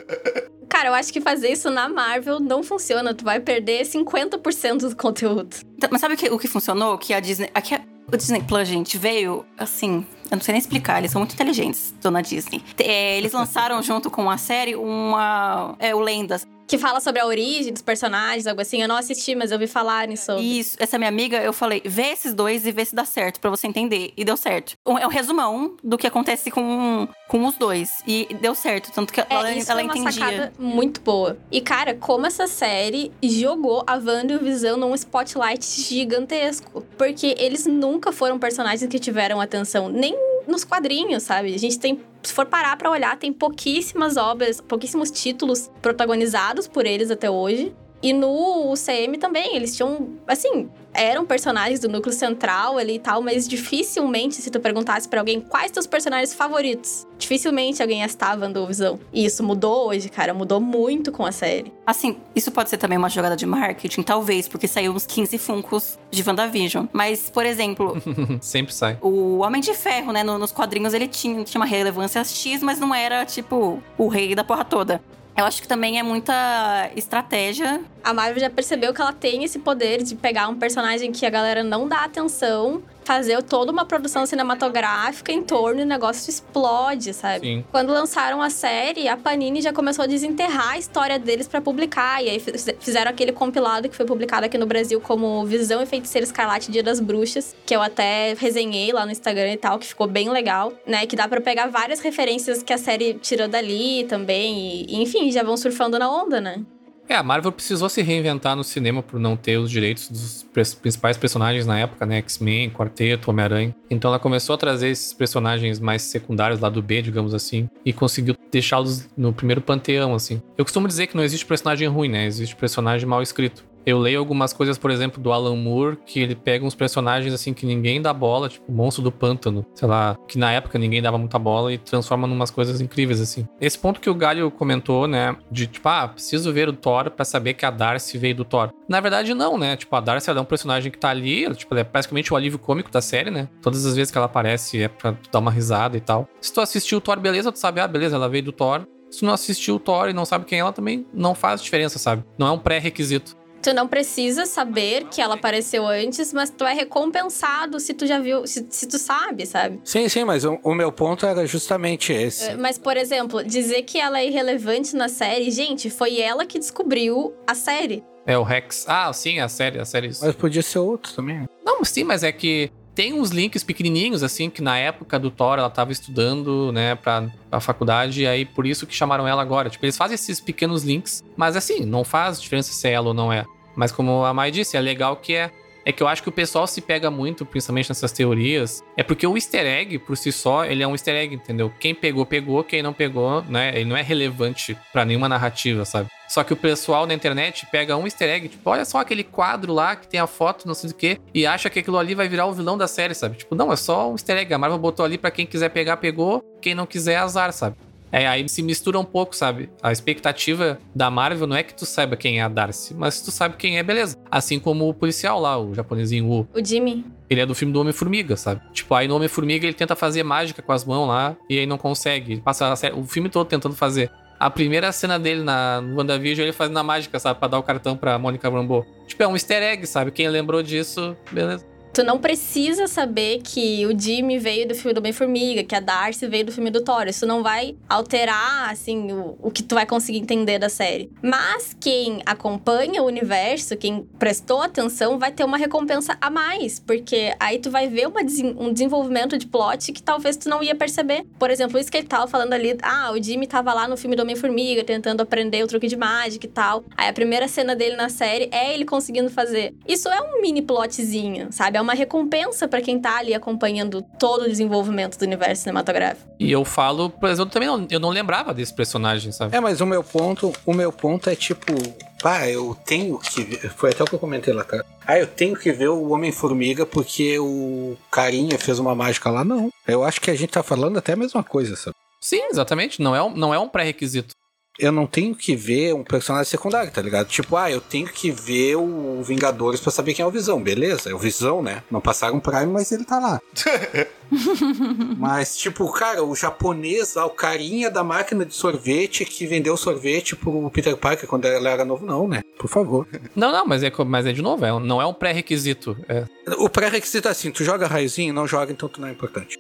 Cara, eu acho que fazer isso na Marvel não funciona. Tu vai perder 50% do conteúdo. Então, mas sabe o que, o que funcionou? Que a Disney. Aqui, o Disney Plus, gente, veio assim. Eu não sei nem explicar, eles são muito inteligentes, dona Disney. É, eles lançaram junto com a série uma. É, o Lendas que fala sobre a origem dos personagens, algo assim. Eu não assisti, mas eu ouvi falarem sobre. Isso, essa minha amiga, eu falei, vê esses dois e vê se dá certo, para você entender. E deu certo. É um resumão do que acontece com, com os dois. E deu certo, tanto que é, ela, isso ela é uma entendia. Sacada muito boa. E, cara, como essa série jogou a Wanda e o Visão num spotlight gigantesco. Porque eles nunca foram personagens que tiveram atenção, nem nos quadrinhos, sabe? A gente tem se for parar para olhar, tem pouquíssimas obras, pouquíssimos títulos protagonizados por eles até hoje. E no UCM também, eles tinham, assim, eram personagens do núcleo central ali e tal, mas dificilmente, se tu perguntasse para alguém quais teus personagens favoritos, dificilmente alguém estava no Visão. E isso mudou hoje, cara, mudou muito com a série. Assim, isso pode ser também uma jogada de marketing, talvez, porque saiu uns 15 funcos de WandaVision. Mas, por exemplo. Sempre sai. O Homem de Ferro, né, nos quadrinhos ele tinha, tinha uma relevância X, mas não era, tipo, o rei da porra toda. Eu acho que também é muita estratégia. A Marvel já percebeu que ela tem esse poder de pegar um personagem que a galera não dá atenção fazer toda uma produção cinematográfica em torno e o negócio explode, sabe? Sim. Quando lançaram a série, a Panini já começou a desenterrar a história deles para publicar. E aí fizeram aquele compilado que foi publicado aqui no Brasil como Visão e Feiticeiro Escarlate Dia das Bruxas, que eu até resenhei lá no Instagram e tal, que ficou bem legal, né? Que dá para pegar várias referências que a série tirou dali também. E, enfim, já vão surfando na onda, né? É, a Marvel precisou se reinventar no cinema por não ter os direitos dos principais personagens na época, né? X-Men, Quarteto, Homem-Aranha. Então ela começou a trazer esses personagens mais secundários lá do B, digamos assim, e conseguiu deixá-los no primeiro panteão, assim. Eu costumo dizer que não existe personagem ruim, né? Existe personagem mal escrito. Eu leio algumas coisas, por exemplo, do Alan Moore, que ele pega uns personagens assim que ninguém dá bola, tipo o Monstro do Pântano, sei lá, que na época ninguém dava muita bola e transforma numas coisas incríveis assim. Esse ponto que o Galho comentou, né, de tipo, ah, preciso ver o Thor para saber que a Darcy veio do Thor. Na verdade não, né? Tipo, a Darcy é um personagem que tá ali, tipo, ela é praticamente o alívio cômico da série, né? Todas as vezes que ela aparece é pra dar uma risada e tal. Se tu assistiu o Thor, beleza, tu sabe, ah, beleza, ela veio do Thor. Se não assistiu o Thor e não sabe quem é ela, também não faz diferença, sabe? Não é um pré-requisito. Tu não precisa saber que ela apareceu antes, mas tu é recompensado se tu já viu, se, se tu sabe, sabe? Sim, sim, mas o, o meu ponto era justamente esse. Mas, por exemplo, dizer que ela é irrelevante na série, gente, foi ela que descobriu a série. É o Rex. Ah, sim, a série, a série. Mas podia ser outro também. Não, sim, mas é que tem uns links pequenininhos, assim, que na época do Thor ela tava estudando, né, pra, pra faculdade, e aí por isso que chamaram ela agora. Tipo, eles fazem esses pequenos links, mas assim, não faz diferença se é ela ou não é. Mas como a Mai disse, é legal que é. É que eu acho que o pessoal se pega muito, principalmente nessas teorias. É porque o easter egg, por si só, ele é um easter egg, entendeu? Quem pegou, pegou. Quem não pegou, né? Ele não é relevante pra nenhuma narrativa, sabe? Só que o pessoal na internet pega um easter egg, tipo, olha só aquele quadro lá que tem a foto, não sei do que, e acha que aquilo ali vai virar o vilão da série, sabe? Tipo, não, é só um easter egg. A Marvel botou ali pra quem quiser pegar, pegou. Quem não quiser, azar, sabe? É, aí se mistura um pouco, sabe? A expectativa da Marvel não é que tu saiba quem é a Darcy, mas se tu sabe quem é, beleza. Assim como o policial lá, o japonesinho Wu. O Jimmy. Ele é do filme do Homem-Formiga, sabe? Tipo, aí no Homem-Formiga ele tenta fazer mágica com as mãos lá e aí não consegue. Ele passa a série- o filme todo tentando fazer. A primeira cena dele na, no WandaVision, ele fazendo a mágica, sabe? Pra dar o cartão pra Mônica Rambeau. Tipo, é um easter egg, sabe? Quem lembrou disso, beleza. Tu não precisa saber que o Jimmy veio do filme do Homem-Formiga, que a Darcy veio do filme do Thor. Isso não vai alterar, assim, o, o que tu vai conseguir entender da série. Mas quem acompanha o universo, quem prestou atenção, vai ter uma recompensa a mais. Porque aí tu vai ver uma um desenvolvimento de plot que talvez tu não ia perceber. Por exemplo, isso que ele tava falando ali. Ah, o Jimmy tava lá no filme do Homem-Formiga, tentando aprender o truque de mágica e tal. Aí a primeira cena dele na série é ele conseguindo fazer. Isso é um mini plotzinho, sabe? É uma recompensa pra quem tá ali acompanhando todo o desenvolvimento do universo cinematográfico. E eu falo, por exemplo, também não, eu não lembrava desse personagem, sabe? É, mas o meu ponto, o meu ponto é tipo, pá, eu tenho que ver, foi até o que eu comentei lá atrás. Ah, eu tenho que ver o Homem-Formiga porque o carinha fez uma mágica lá, não. Eu acho que a gente tá falando até a mesma coisa, sabe? Sim, exatamente. Não é um, não é um pré-requisito. Eu não tenho que ver um personagem secundário, tá ligado? Tipo, ah, eu tenho que ver o Vingadores pra saber quem é o Visão, beleza? É o Visão, né? Não passaram Prime, mas ele tá lá. mas, tipo, cara, o japonês lá, o carinha da máquina de sorvete que vendeu sorvete pro Peter Parker quando ele era novo, não, né? Por favor. Não, não, mas é, mas é de novo, é, um- não é um pré-requisito. É. O pré-requisito é assim, tu joga raiozinho, não joga, então tu não é importante.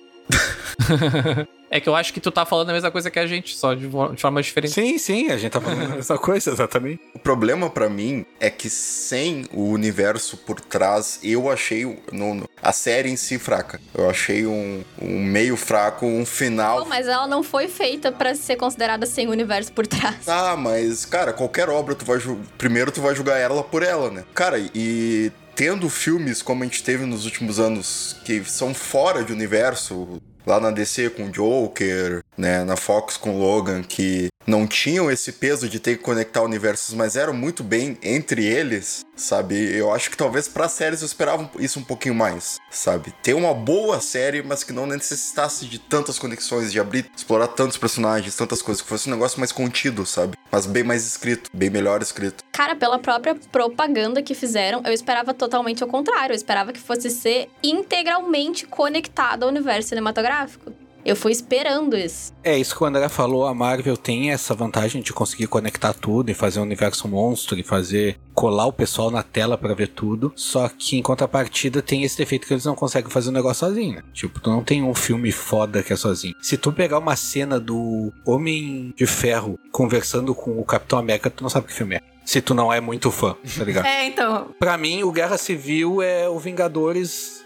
É que eu acho que tu tá falando a mesma coisa que a gente, só de, de forma diferente. Sim, sim, a gente tá falando a mesma coisa, exatamente. O problema pra mim é que sem o universo por trás, eu achei o- no- no- a série em si fraca. Eu achei um, um meio fraco, um final. Mas ela não foi feita pra ser considerada sem o universo por trás. Ah, mas, cara, qualquer obra tu vai primeiro tu vai julgar ela por ela, né? Cara, e tendo filmes como a gente teve nos últimos anos que são fora de universo, lá na DC com Joker, né, na Fox com Logan, que não tinham esse peso de ter que conectar universos, mas eram muito bem entre eles, sabe? Eu acho que talvez pra séries eu esperava isso um pouquinho mais, sabe? Ter uma boa série, mas que não necessitasse de tantas conexões, de abrir, explorar tantos personagens, tantas coisas, que fosse um negócio mais contido, sabe? Mas bem mais escrito, bem melhor escrito. Cara, pela própria propaganda que fizeram, eu esperava totalmente ao contrário. Eu esperava que fosse ser integralmente conectado ao universo cinematográfico. Eu fui esperando isso. É, isso que o André falou, a Marvel tem essa vantagem de conseguir conectar tudo e fazer um universo monstro e fazer colar o pessoal na tela pra ver tudo. Só que em contrapartida tem esse defeito que eles não conseguem fazer o negócio sozinho. né? Tipo, tu não tem um filme foda que é sozinho. Se tu pegar uma cena do Homem de Ferro conversando com o Capitão América, tu não sabe que filme é. Se tu não é muito fã, tá ligado? É, então. Pra mim, o Guerra Civil é o Vingadores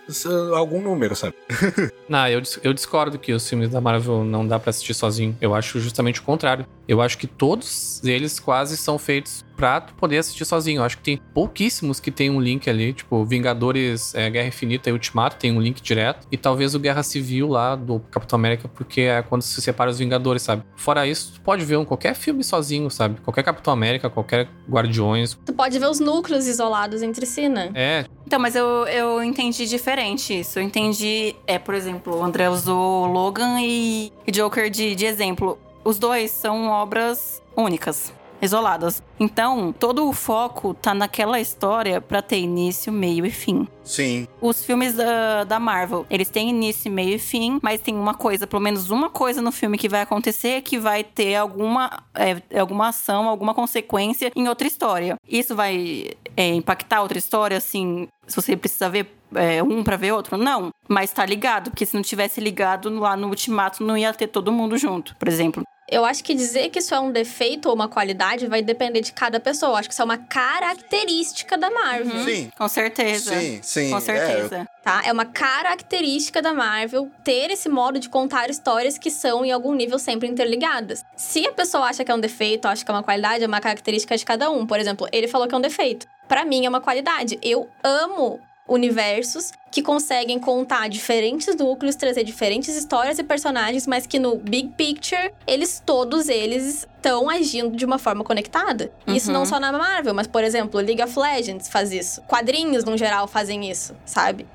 algum número, sabe? Não, eu, eu discordo que os filmes da Marvel não dá pra assistir sozinho. Eu acho justamente o contrário. Eu acho que todos eles quase são feitos pra tu poder assistir sozinho. Eu acho que tem pouquíssimos que tem um link ali, tipo Vingadores, é, Guerra Infinita e Ultimato tem um link direto. E talvez o Guerra Civil lá do Capitão América, porque é quando se separa os Vingadores, sabe? Fora isso, tu pode ver um qualquer filme sozinho, sabe? Qualquer Capitão América, qualquer Guardiões. Tu pode ver os núcleos isolados entre si, né? É, Então, mas eu, eu entendi diferente isso. Eu entendi, é, por exemplo, o André usou Logan e, Joker de, de exemplo. Os dois são obras únicas. Isoladas. Então, todo o foco tá naquela história para ter início, meio e fim. Sim. Os filmes da, da Marvel, eles têm início, meio e fim, mas tem uma coisa, pelo menos uma coisa no filme que vai acontecer que vai ter alguma, é, alguma ação, alguma consequência em outra história. Isso vai é, impactar outra história, assim, se você precisa ver é, um para ver outro? Não. Mas tá ligado, porque se não tivesse ligado lá no Ultimato, não ia ter todo mundo junto, por exemplo. Eu acho que dizer que isso é um defeito ou uma qualidade vai depender de cada pessoa. Eu acho que isso é uma característica da Marvel. Uhum. Sim. Com certeza. Sim, sim. Com É, certeza. Tá? É uma característica da Marvel ter esse modo de contar histórias que são, em algum nível, sempre interligadas. Se a pessoa acha que é um defeito, acha que é uma qualidade, é uma característica de cada um. Por exemplo, ele falou que é um defeito. Pra mim, é uma qualidade. Eu amo universos que conseguem contar diferentes núcleos, trazer diferentes histórias e personagens, mas que no big picture, eles todos eles estão agindo de uma forma conectada. Isso Uhum. não só na Marvel, mas por exemplo, League of Legends faz isso. Quadrinhos no geral fazem isso, sabe?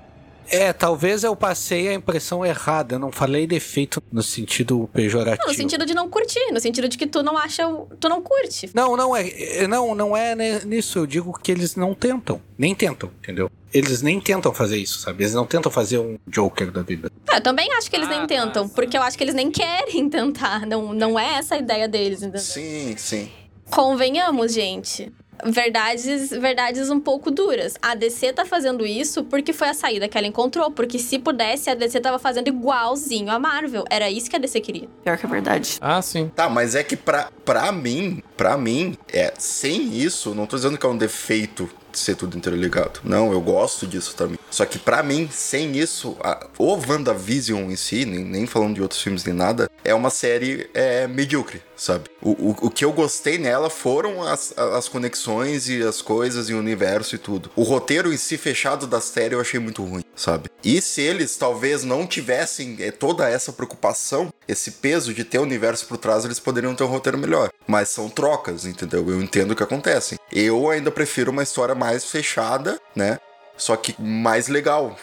É, talvez eu passei a impressão errada. Eu não falei defeito no sentido pejorativo. Não, no sentido de não curtir, no sentido de que tu não acha, o- tu não curte. Não, não é, é- não, não é nisso. Eu digo que eles não tentam, nem tentam, entendeu? Eles nem tentam fazer isso, sabe? Eles não tentam fazer um Joker da vida. É, eu também acho que eles Ah, nem tentam, sim. porque eu acho que eles nem querem tentar. Não, não é essa a ideia deles, entendeu? Sim, sim. Convenhamos, gente. Verdades, verdades um pouco duras. A DC tá fazendo isso porque foi a saída que ela encontrou. Porque se pudesse, a DC tava fazendo igualzinho a Marvel. Era isso que a DC queria. Pior que é verdade. Ah, sim. Tá, mas é que pra, pra mim, pra mim, é, sem isso, não tô dizendo que é um defeito de ser tudo interligado. Não, eu gosto disso também. Só que pra mim, sem isso, a, o WandaVision em si, nem, nem falando de outros filmes nem nada, é uma série é, medíocre, sabe? O, o, o que eu gostei nela foram as, as conexões e as coisas e o universo e tudo. O roteiro em si fechado da série eu achei muito ruim, sabe? E se eles talvez não tivessem é, toda essa preocupação, esse peso de ter o universo por trás, eles poderiam ter um roteiro melhor. Mas são trocas, entendeu? Eu entendo o que acontece. Eu ainda prefiro uma história mais fechada, né? Só que mais legal,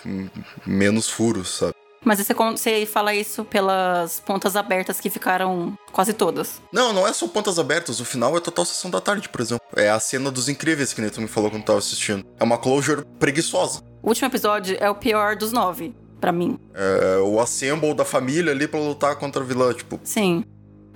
menos furos, sabe? Mas você, você fala isso pelas pontas abertas que ficaram quase todas. Não, não é só pontas abertas. O final é total sessão da tarde, por exemplo. É a cena dos incríveis que nem tu me falou quando tava assistindo. É uma closure preguiçosa. O último episódio é o pior dos nove, pra mim. É o assemble da família ali pra lutar contra a vilã, tipo. Sim.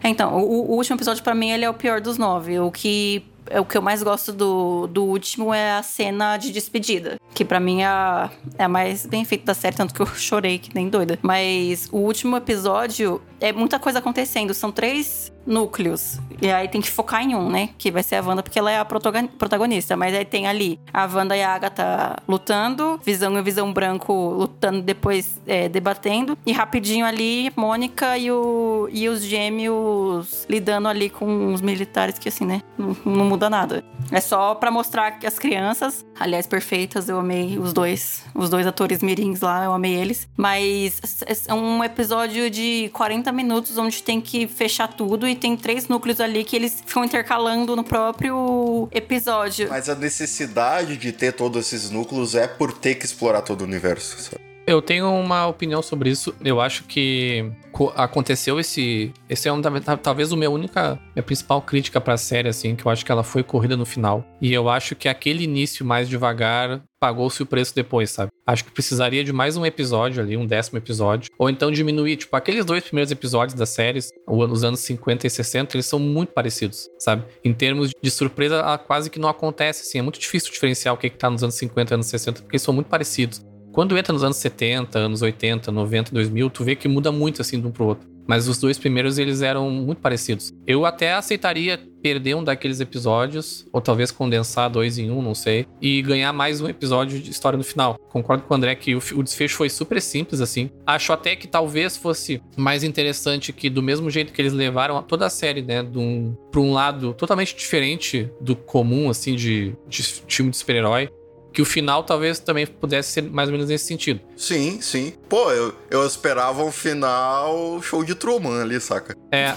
É, Então, o, o último episódio pra mim ele é o pior dos nove. O que é o que eu mais gosto do, do último é a cena de despedida, que pra mim é a, é a mais bem feita da série, tanto que eu chorei que nem doida. Mas o último episódio é muita coisa acontecendo, são três núcleos. E aí tem que focar em um, né? Que vai ser a Wanda, porque ela é a protagon- protagonista. Mas aí tem ali a Wanda e a Agatha lutando, Visão e Visão Branco lutando, depois é, debatendo. E rapidinho ali, Mônica e, o, e os gêmeos lidando ali com os militares, que assim, né? Não, não muda nada. É só pra mostrar que as crianças, aliás, perfeitas, eu amei os dois. Os dois atores mirins lá, eu amei eles. Mas é um episódio de 40 minutos onde tem que fechar tudo e tem três núcleos ali que eles ficam intercalando no próprio episódio. Mas a necessidade de ter todos esses núcleos é por ter que explorar todo o universo, sabe? Eu tenho uma opinião sobre isso. Eu acho que co- aconteceu esse. Esse é um, talvez o meu única. Minha principal crítica pra série, assim, que eu acho que ela foi corrida no final. E eu acho que aquele início mais devagar pagou-se o preço depois, sabe? Acho que precisaria de mais um episódio ali, um décimo episódio. Ou então diminuir, tipo, aqueles dois primeiros episódios das séries, o- nos anos 50 e 60, eles são muito parecidos, sabe? Em termos de surpresa, a- quase que não acontece, assim. É muito difícil diferenciar o que, que tá nos anos 50 e anos 60, porque eles são muito parecidos. Quando entra nos anos 70, anos 80, 90, 2000, tu vê que muda muito assim de um pro outro. Mas os dois primeiros, eles eram muito parecidos. Eu até aceitaria perder um daqueles episódios, ou talvez condensar dois em um, não sei, e ganhar mais um episódio de história no final. Concordo com o André que o, o desfecho foi super simples, assim. Acho até que talvez fosse mais interessante que, do mesmo jeito que eles levaram toda a série, né, um, pra um lado totalmente diferente do comum, assim, de, de filme de super-herói, que o final talvez também pudesse ser mais ou menos nesse sentido. Sim, sim. Pô, eu, eu esperava um final show de Truman ali, saca? É.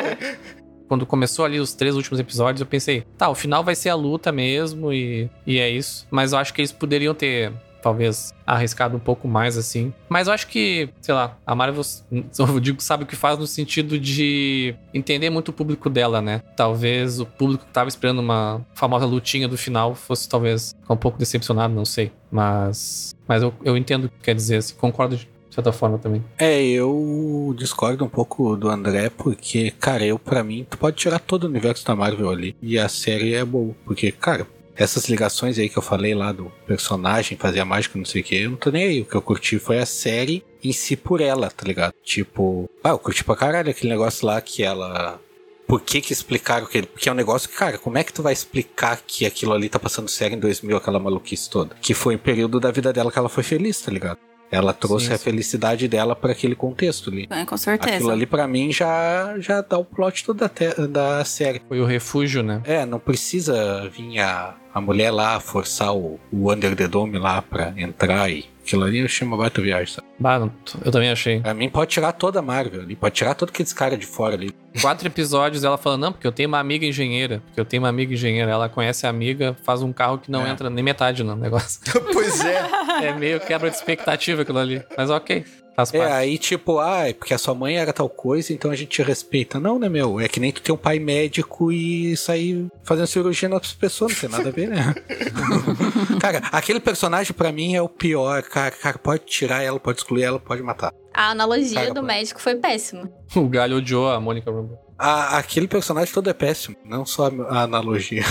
Quando começou ali os três últimos episódios, eu pensei, tá, o final vai ser a luta mesmo e, e é isso. Mas eu acho que eles poderiam ter talvez arriscado um pouco mais assim. Mas eu acho que, sei lá, a Marvel, eu digo, sabe o que faz no sentido de entender muito o público dela, né? Talvez o público que tava esperando uma famosa lutinha do final fosse talvez um pouco decepcionado, não sei. Mas, mas eu, eu entendo o que quer dizer, assim, concordo de certa forma também. É, eu discordo um pouco do André, porque, cara, eu, para mim, tu pode tirar todo o universo da Marvel ali. E a série é boa. Porque, cara, essas ligações aí que eu falei lá do personagem, fazer mágica, não sei o que, eu não tô nem aí. O que eu curti foi a série em si por ela, tá ligado? Tipo, ah, eu curti pra caralho aquele negócio lá que ela. Por que que explicaram que Porque é um negócio que, cara, como é que tu vai explicar que aquilo ali tá passando sério em 2000, aquela maluquice toda? Que foi um período da vida dela que ela foi feliz, tá ligado? Ela trouxe sim, sim. a felicidade dela para aquele contexto ali. É, com certeza. Aquilo ali para mim já já dá o plot todo da, da série. Foi o refúgio, né? É, não precisa vir a, a mulher lá forçar o, o Under the Dome lá pra entrar e Aquilo ali eu achei uma baita viagem, sabe? Bah, eu também achei. Pra mim pode tirar toda a Marvel ali, pode tirar todo aqueles caras de fora ali. Quatro episódios ela falando, não, porque eu tenho uma amiga engenheira, porque eu tenho uma amiga engenheira. Ela conhece a amiga, faz um carro que não é. entra nem metade no negócio. pois é. É meio quebra de expectativa aquilo ali. Mas ok. Faz é, parte. aí tipo, ah, é porque a sua mãe era tal coisa, então a gente te respeita. Não, né, meu? É que nem tu ter um pai médico e sair fazendo cirurgia nas pessoas, não tem nada a ver, né? cara, aquele personagem para mim é o pior, cara. Cara, pode tirar ela, pode excluir ela, pode matar. A analogia cara, do pode. médico foi péssima. O Galho odiou a Mônica Rambeau. aquele personagem todo é péssimo, não só a analogia.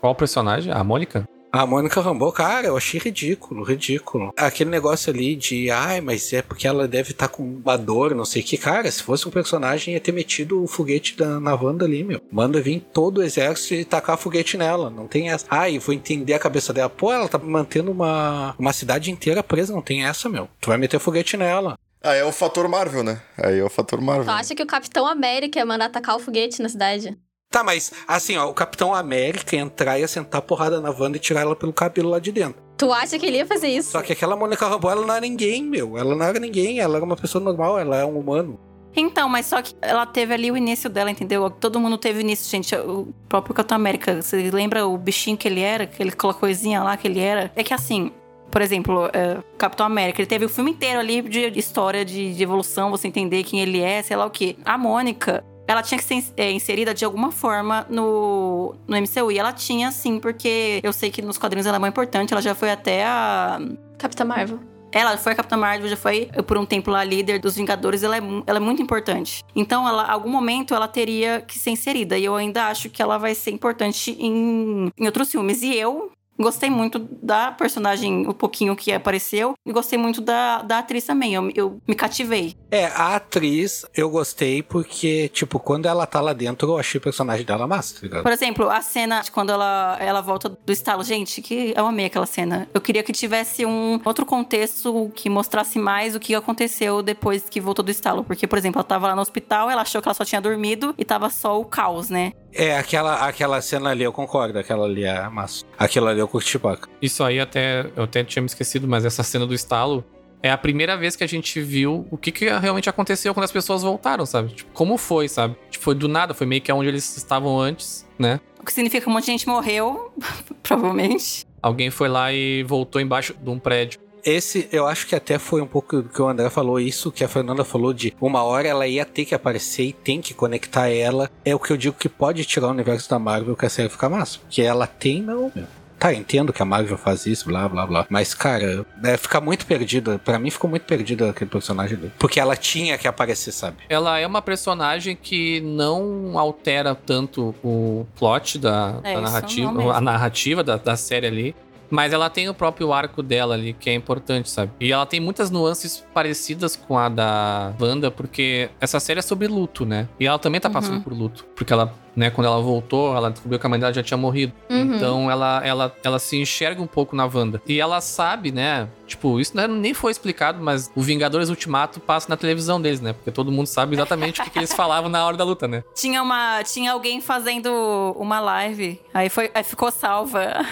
Qual personagem? A Mônica? A Mônica Rambeau, cara, eu achei ridículo, ridículo. Aquele negócio ali de, ai, mas é porque ela deve estar tá com uma dor, não sei o que. Cara, se fosse um personagem, ia ter metido o foguete da, na Wanda ali, meu. Manda vir todo o exército e tacar foguete nela. Não tem essa. Ai, vou entender a cabeça dela. Pô, ela tá mantendo uma, uma cidade inteira presa, não tem essa, meu. Tu vai meter foguete nela. Aí é o fator Marvel, né? Aí é o fator Marvel. Tu acha que o Capitão América ia mandar atacar o foguete na cidade? Tá, mas assim, ó, o Capitão América entrar e assentar porrada na Wanda e tirar ela pelo cabelo lá de dentro. Tu acha que ele ia fazer isso? Só que aquela Mônica Rambeau, ela não era ninguém, meu. Ela não era ninguém, ela era uma pessoa normal, ela é um humano. Então, mas só que ela teve ali o início dela, entendeu? Todo mundo teve início, gente. O próprio Capitão América, você lembra o bichinho que ele era? Aquela coisinha lá que ele era? É que assim, por exemplo, uh, Capitão América, ele teve o filme inteiro ali de história, de, de, evolução, você entender quem ele é, sei lá o quê. A Mônica, ela tinha que ser é, inserida de alguma forma no, no MCU. E ela tinha, sim, porque eu sei que nos quadrinhos ela é muito importante. Ela já foi até a. Capitã Marvel. Ela foi a Capitã Marvel, já foi por um tempo lá líder dos Vingadores, ela é, ela é muito importante. Então, ela, algum momento, ela teria que ser inserida. E eu ainda acho que ela vai ser importante em, em outros filmes. E eu, Gostei muito da personagem, o pouquinho que apareceu, e gostei muito da, da atriz também. Eu, eu me cativei. É, a atriz eu gostei porque, tipo, quando ela tá lá dentro, eu achei o personagem dela massa, tá ligado? Por exemplo, a cena de quando ela, ela volta do estalo. Gente, que eu amei aquela cena. Eu queria que tivesse um outro contexto que mostrasse mais o que aconteceu depois que voltou do estalo. Porque, por exemplo, ela tava lá no hospital, ela achou que ela só tinha dormido e tava só o caos, né? É, aquela, aquela cena ali, eu concordo, aquela ali é massa. Aquela ali eu curti paca. Isso aí até, eu até tinha me esquecido, mas essa cena do estalo é a primeira vez que a gente viu o que, que realmente aconteceu quando as pessoas voltaram, sabe? Tipo, como foi, sabe? Tipo, foi do nada, foi meio que onde eles estavam antes, né? O que significa que um monte de gente morreu, provavelmente. Alguém foi lá e voltou embaixo de um prédio. Esse, eu acho que até foi um pouco do que o André falou, isso que a Fernanda falou de uma hora ela ia ter que aparecer e tem que conectar ela. É o que eu digo que pode tirar o universo da Marvel que a série fica massa. Que ela tem, não, meu. Tá, entendo que a Marvel faz isso, blá blá blá. Mas, cara, é, fica muito perdida. para mim ficou muito perdida aquele personagem ali. Porque ela tinha que aparecer, sabe? Ela é uma personagem que não altera tanto o plot da, é, da narrativa, a narrativa da, da série ali. Mas ela tem o próprio arco dela ali, que é importante, sabe? E ela tem muitas nuances parecidas com a da Wanda, porque essa série é sobre luto, né? E ela também tá uhum. passando por luto. Porque ela, né, quando ela voltou, ela descobriu que a mãe dela já tinha morrido. Uhum. Então ela, ela, ela se enxerga um pouco na Wanda. E ela sabe, né? Tipo, isso nem foi explicado, mas o Vingadores Ultimato passa na televisão deles, né? Porque todo mundo sabe exatamente o que, que, eles falavam na hora da luta, né? Tinha uma. Tinha alguém fazendo uma live. Aí, foi, aí ficou salva.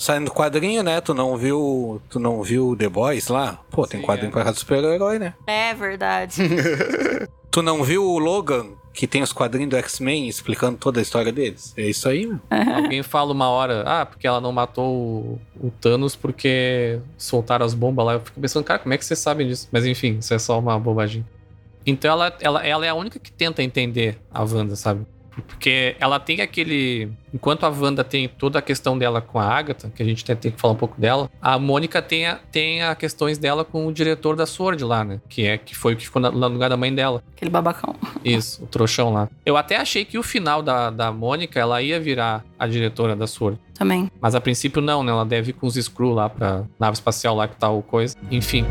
Saindo quadrinho, né? Tu não viu, tu não viu The Boys lá? Pô, tem Sim, quadrinho é. pra cada super-herói, né? É verdade. Tu não viu o Logan, que tem os quadrinhos do X-Men explicando toda a história deles? É isso aí, mano. Alguém fala uma hora, ah, porque ela não matou o, o Thanos porque soltaram as bombas lá. Eu fico pensando, cara, como é que vocês sabem disso? Mas enfim, isso é só uma bobagem. Então ela, ela, ela é a única que tenta entender a Wanda, sabe? Porque ela tem aquele. Enquanto a Wanda tem toda a questão dela com a Agatha, que a gente tem, tem que falar um pouco dela, a Mônica tem, a, tem as questões dela com o diretor da Sword lá, né? Que, é, que foi o que ficou na, no lugar da mãe dela. Aquele babacão. Isso, o trouxão lá. Eu até achei que o final da, da Mônica, ela ia virar a diretora da Sword. Também. Mas a princípio não, né? Ela deve ir com os Screw lá pra nave espacial lá que tá o coisa. Enfim.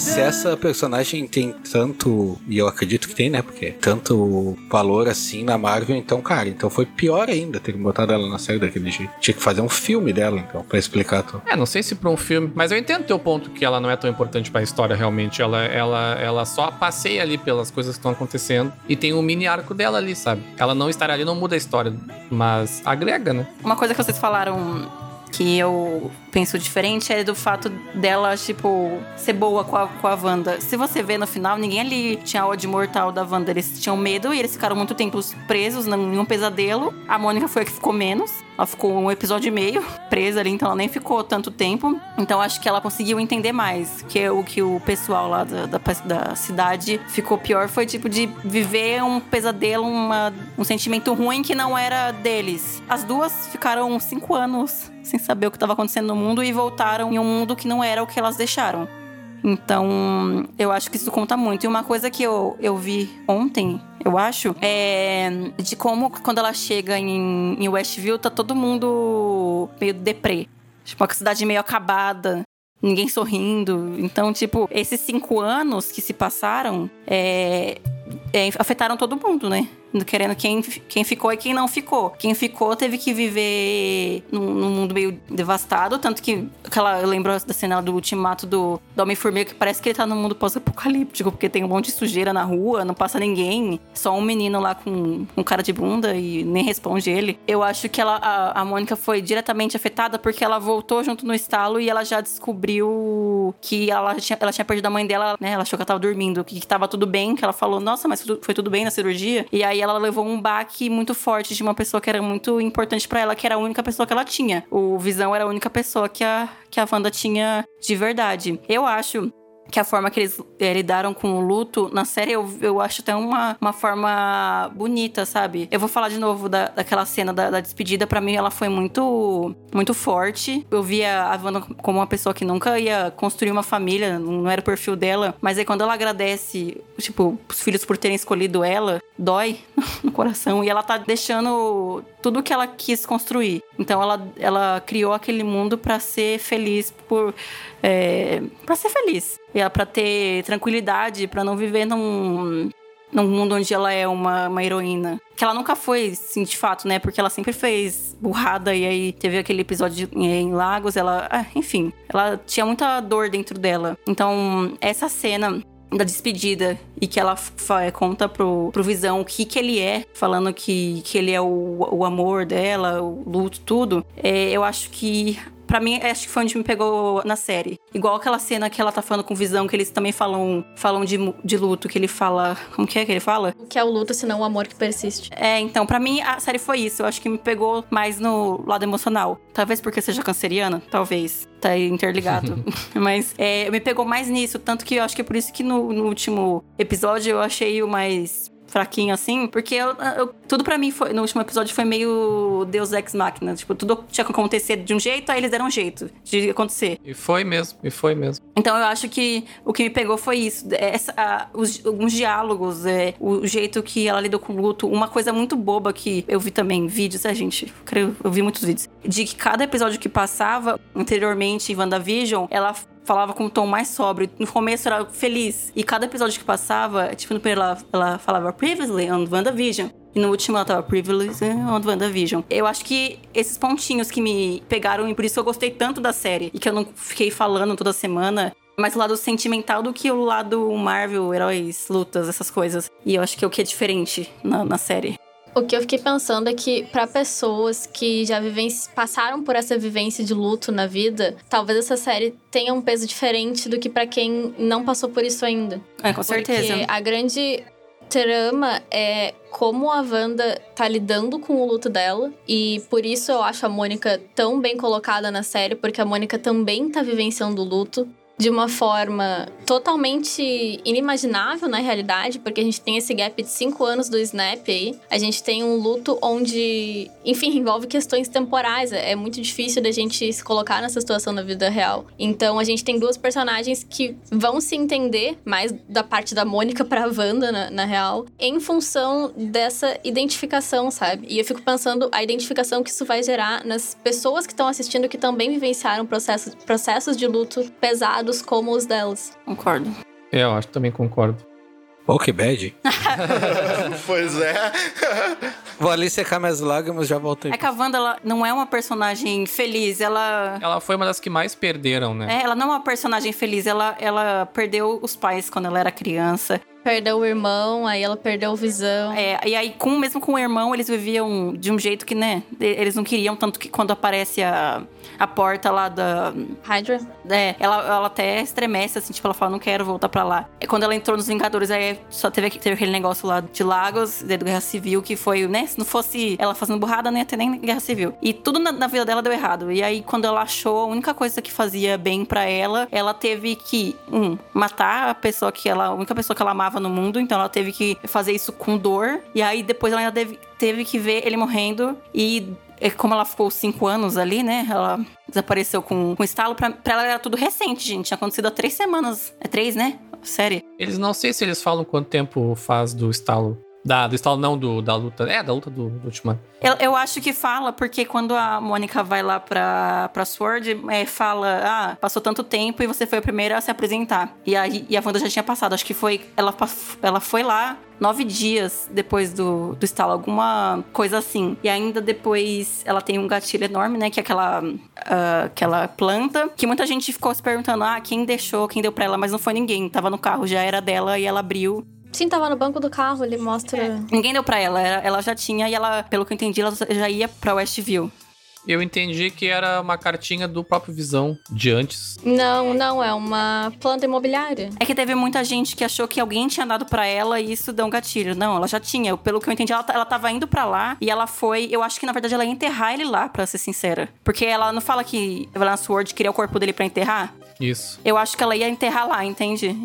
Mas se essa personagem tem tanto, e eu acredito que tem, né? Porque tanto valor assim na Marvel, então, cara, então foi pior ainda ter botado ela na série daquele jeito. Tinha que fazer um filme dela, então, pra explicar tudo. É, não sei se pra um filme, mas eu entendo teu ponto que ela não é tão importante pra história realmente. Ela, ela, ela só passeia ali pelas coisas que estão acontecendo e tem um mini arco dela ali, sabe? Ela não estar ali não muda a história, mas agrega, né? Uma coisa que vocês falaram que eu penso diferente é do fato dela, tipo, ser boa com a, com a Wanda. Se você vê no final, ninguém ali tinha ódio mortal da Wanda. Eles tinham medo e eles ficaram muito tempo presos em um pesadelo. A Mônica foi a que ficou menos. Ela ficou um episódio e meio presa ali, então ela nem ficou tanto tempo. Então acho que ela conseguiu entender mais. Que o que o pessoal lá da, da, da cidade ficou pior foi tipo de viver um pesadelo, uma, um sentimento ruim que não era deles. As duas ficaram cinco anos sem saber o que estava acontecendo no mundo e voltaram em um mundo que não era o que elas deixaram. Então, eu acho que isso conta muito. E uma coisa que eu, eu vi ontem, eu acho, é de como quando ela chega em, em Westview, tá todo mundo meio deprê. Tipo, uma cidade meio acabada. Ninguém sorrindo. Então, tipo, esses cinco anos que se passaram é, é, afetaram todo mundo, né? Querendo quem, quem ficou e quem não ficou. Quem ficou teve que viver num, num mundo meio devastado. Tanto que aquela, eu lembro da cena do ultimato do, do Homem-Formiga, que parece que ele tá num mundo pós-apocalíptico, porque tem um monte de sujeira na rua, não passa ninguém. Só um menino lá com um cara de bunda e nem responde ele. Eu acho que ela, a, a Mônica foi diretamente afetada porque ela voltou junto no estalo e ela já descobriu que ela tinha, ela tinha perdido a mãe dela, né? Ela achou que ela tava dormindo, que, que tava tudo bem, que ela falou, nossa, mas foi tudo bem na cirurgia. E aí ela levou um baque muito forte de uma pessoa que era muito importante para ela, que era a única pessoa que ela tinha. O Visão era a única pessoa que a, que a Wanda tinha de verdade. Eu acho que a forma que eles é, lidaram com o luto na série eu, eu acho até uma, uma forma bonita, sabe? Eu vou falar de novo da, daquela cena da, da despedida. para mim, ela foi muito, muito forte. Eu via a Wanda como uma pessoa que nunca ia construir uma família, não era o perfil dela. Mas aí quando ela agradece, tipo, os filhos por terem escolhido ela, dói no coração. E ela tá deixando tudo que ela quis construir. Então ela, ela criou aquele mundo para ser feliz por é, para ser feliz. E para ter tranquilidade, para não viver num, num mundo onde ela é uma, uma heroína. Que ela nunca foi, sim, de fato, né? Porque ela sempre fez burrada e aí teve aquele episódio em Lagos, ela. Ah, enfim, ela tinha muita dor dentro dela. Então, essa cena da despedida e que ela conta pro, pro Visão o que que ele é, falando que, que ele é o, o amor dela, o luto, tudo, é, eu acho que Pra mim, acho que foi onde me pegou na série. Igual aquela cena que ela tá falando com Visão, que eles também falam, falam de, de luto, que ele fala. Como que é que ele fala? O que é o luto, senão o amor que persiste. É, então, para mim a série foi isso. Eu acho que me pegou mais no lado emocional. Talvez porque seja canceriana, talvez. Tá interligado. Mas é, me pegou mais nisso. Tanto que eu acho que é por isso que no, no último episódio eu achei o mais fraquinho assim, porque eu, eu, tudo para mim foi, no último episódio foi meio Deus Ex Machina. Tipo, tudo tinha que acontecer de um jeito, aí eles deram um jeito de acontecer. E foi mesmo, e foi mesmo. Então eu acho que o que me pegou foi isso. Essa, a, os, alguns diálogos, é, o jeito que ela lidou com o luto. Uma coisa muito boba que eu vi também vídeos, é, gente? Eu vi muitos vídeos. De que cada episódio que passava anteriormente em WandaVision, ela falava com um tom mais sóbrio. No começo era feliz. E cada episódio que passava, tipo, no primeiro ela, ela falava Previously on WandaVision. E no último ela tava Privilege on WandaVision. Eu acho que esses pontinhos que me pegaram e por isso eu gostei tanto da série. E que eu não fiquei falando toda semana. Mais o lado sentimental do que o lado Marvel, heróis, lutas, essas coisas. E eu acho que é o que é diferente na, na série. O que eu fiquei pensando é que para pessoas que já passaram por essa vivência de luto na vida, talvez essa série tenha um peso diferente do que para quem não passou por isso ainda. É, com certeza. Porque a grande trama é como a Wanda tá lidando com o luto dela. E por isso eu acho a Mônica tão bem colocada na série, porque a Mônica também tá vivenciando o luto. De uma forma totalmente inimaginável na realidade, porque a gente tem esse gap de cinco anos do Snap aí. A gente tem um luto onde, enfim, envolve questões temporais. É muito difícil da gente se colocar nessa situação na vida real. Então a gente tem duas personagens que vão se entender mais da parte da Mônica pra Wanda, na, na real, em função dessa identificação, sabe? E eu fico pensando a identificação que isso vai gerar nas pessoas que estão assistindo que também vivenciaram processos, processos de luto pesados como os delas. Concordo. É, eu acho também concordo. Pô, que bad. pois é. Vou ali secar minhas lágrimas já volto aí. É que a Wanda, ela não é uma personagem feliz. Ela. Ela foi uma das que mais perderam, né? É, ela não é uma personagem feliz. Ela, ela perdeu os pais quando ela era criança. Perdeu o irmão, aí ela perdeu visão. É, e aí, com, mesmo com o irmão, eles viviam de um jeito que, né? Eles não queriam, tanto que quando aparece a, a porta lá da. Hydra? É, ela, ela até estremece, assim, tipo, ela fala, não quero voltar pra lá. E quando ela entrou nos Vingadores, aí só teve, teve aquele negócio lá de Lagos, da Guerra Civil, que foi, né? Se não fosse ela fazendo burrada, não ia ter nem Guerra Civil. E tudo na, na vida dela deu errado. E aí, quando ela achou a única coisa que fazia bem pra ela, ela teve que, um, matar a pessoa que ela, a única pessoa que ela amava no mundo, então ela teve que fazer isso com dor. E aí, depois ela ainda teve, teve que ver ele morrendo e é, como ela ficou cinco anos ali, né? Ela desapareceu com, com estalo. Pra, pra ela era tudo recente, gente. Tinha acontecido há três semanas. É três, né? Série. Eles não sei se eles falam quanto tempo faz do estalo. Da, do estalo não, do, da luta. É, da luta do, do Ultimato. Eu, eu acho que fala, porque quando a Mônica vai lá pra, pra Sword, é, fala: Ah, passou tanto tempo e você foi a primeira a se apresentar. E, aí, e a Wanda já tinha passado. Acho que foi. Ela, ela foi lá nove dias depois do, do estalo, alguma coisa assim. E ainda depois ela tem um gatilho enorme, né? Que é aquela, ah, aquela planta. Que muita gente ficou se perguntando: Ah, quem deixou, quem deu pra ela? Mas não foi ninguém. Tava no carro, já era dela e ela abriu. Sim, tava no banco do carro, ele mostra. Ninguém deu pra ela, ela já tinha e ela, pelo que eu entendi, ela já ia pra Westview. Eu entendi que era uma cartinha do próprio Visão de antes. Não, não, é uma planta imobiliária. É que teve muita gente que achou que alguém tinha dado pra ela e isso deu um gatilho. Não, ela já tinha. Pelo que eu entendi, ela, ela tava indo pra lá e ela foi. Eu acho que na verdade ela ia enterrar ele lá, pra ser sincera. Porque ela não fala que Evelyn Sword queria o corpo dele pra enterrar. Isso. Eu acho que ela ia enterrar lá, entende?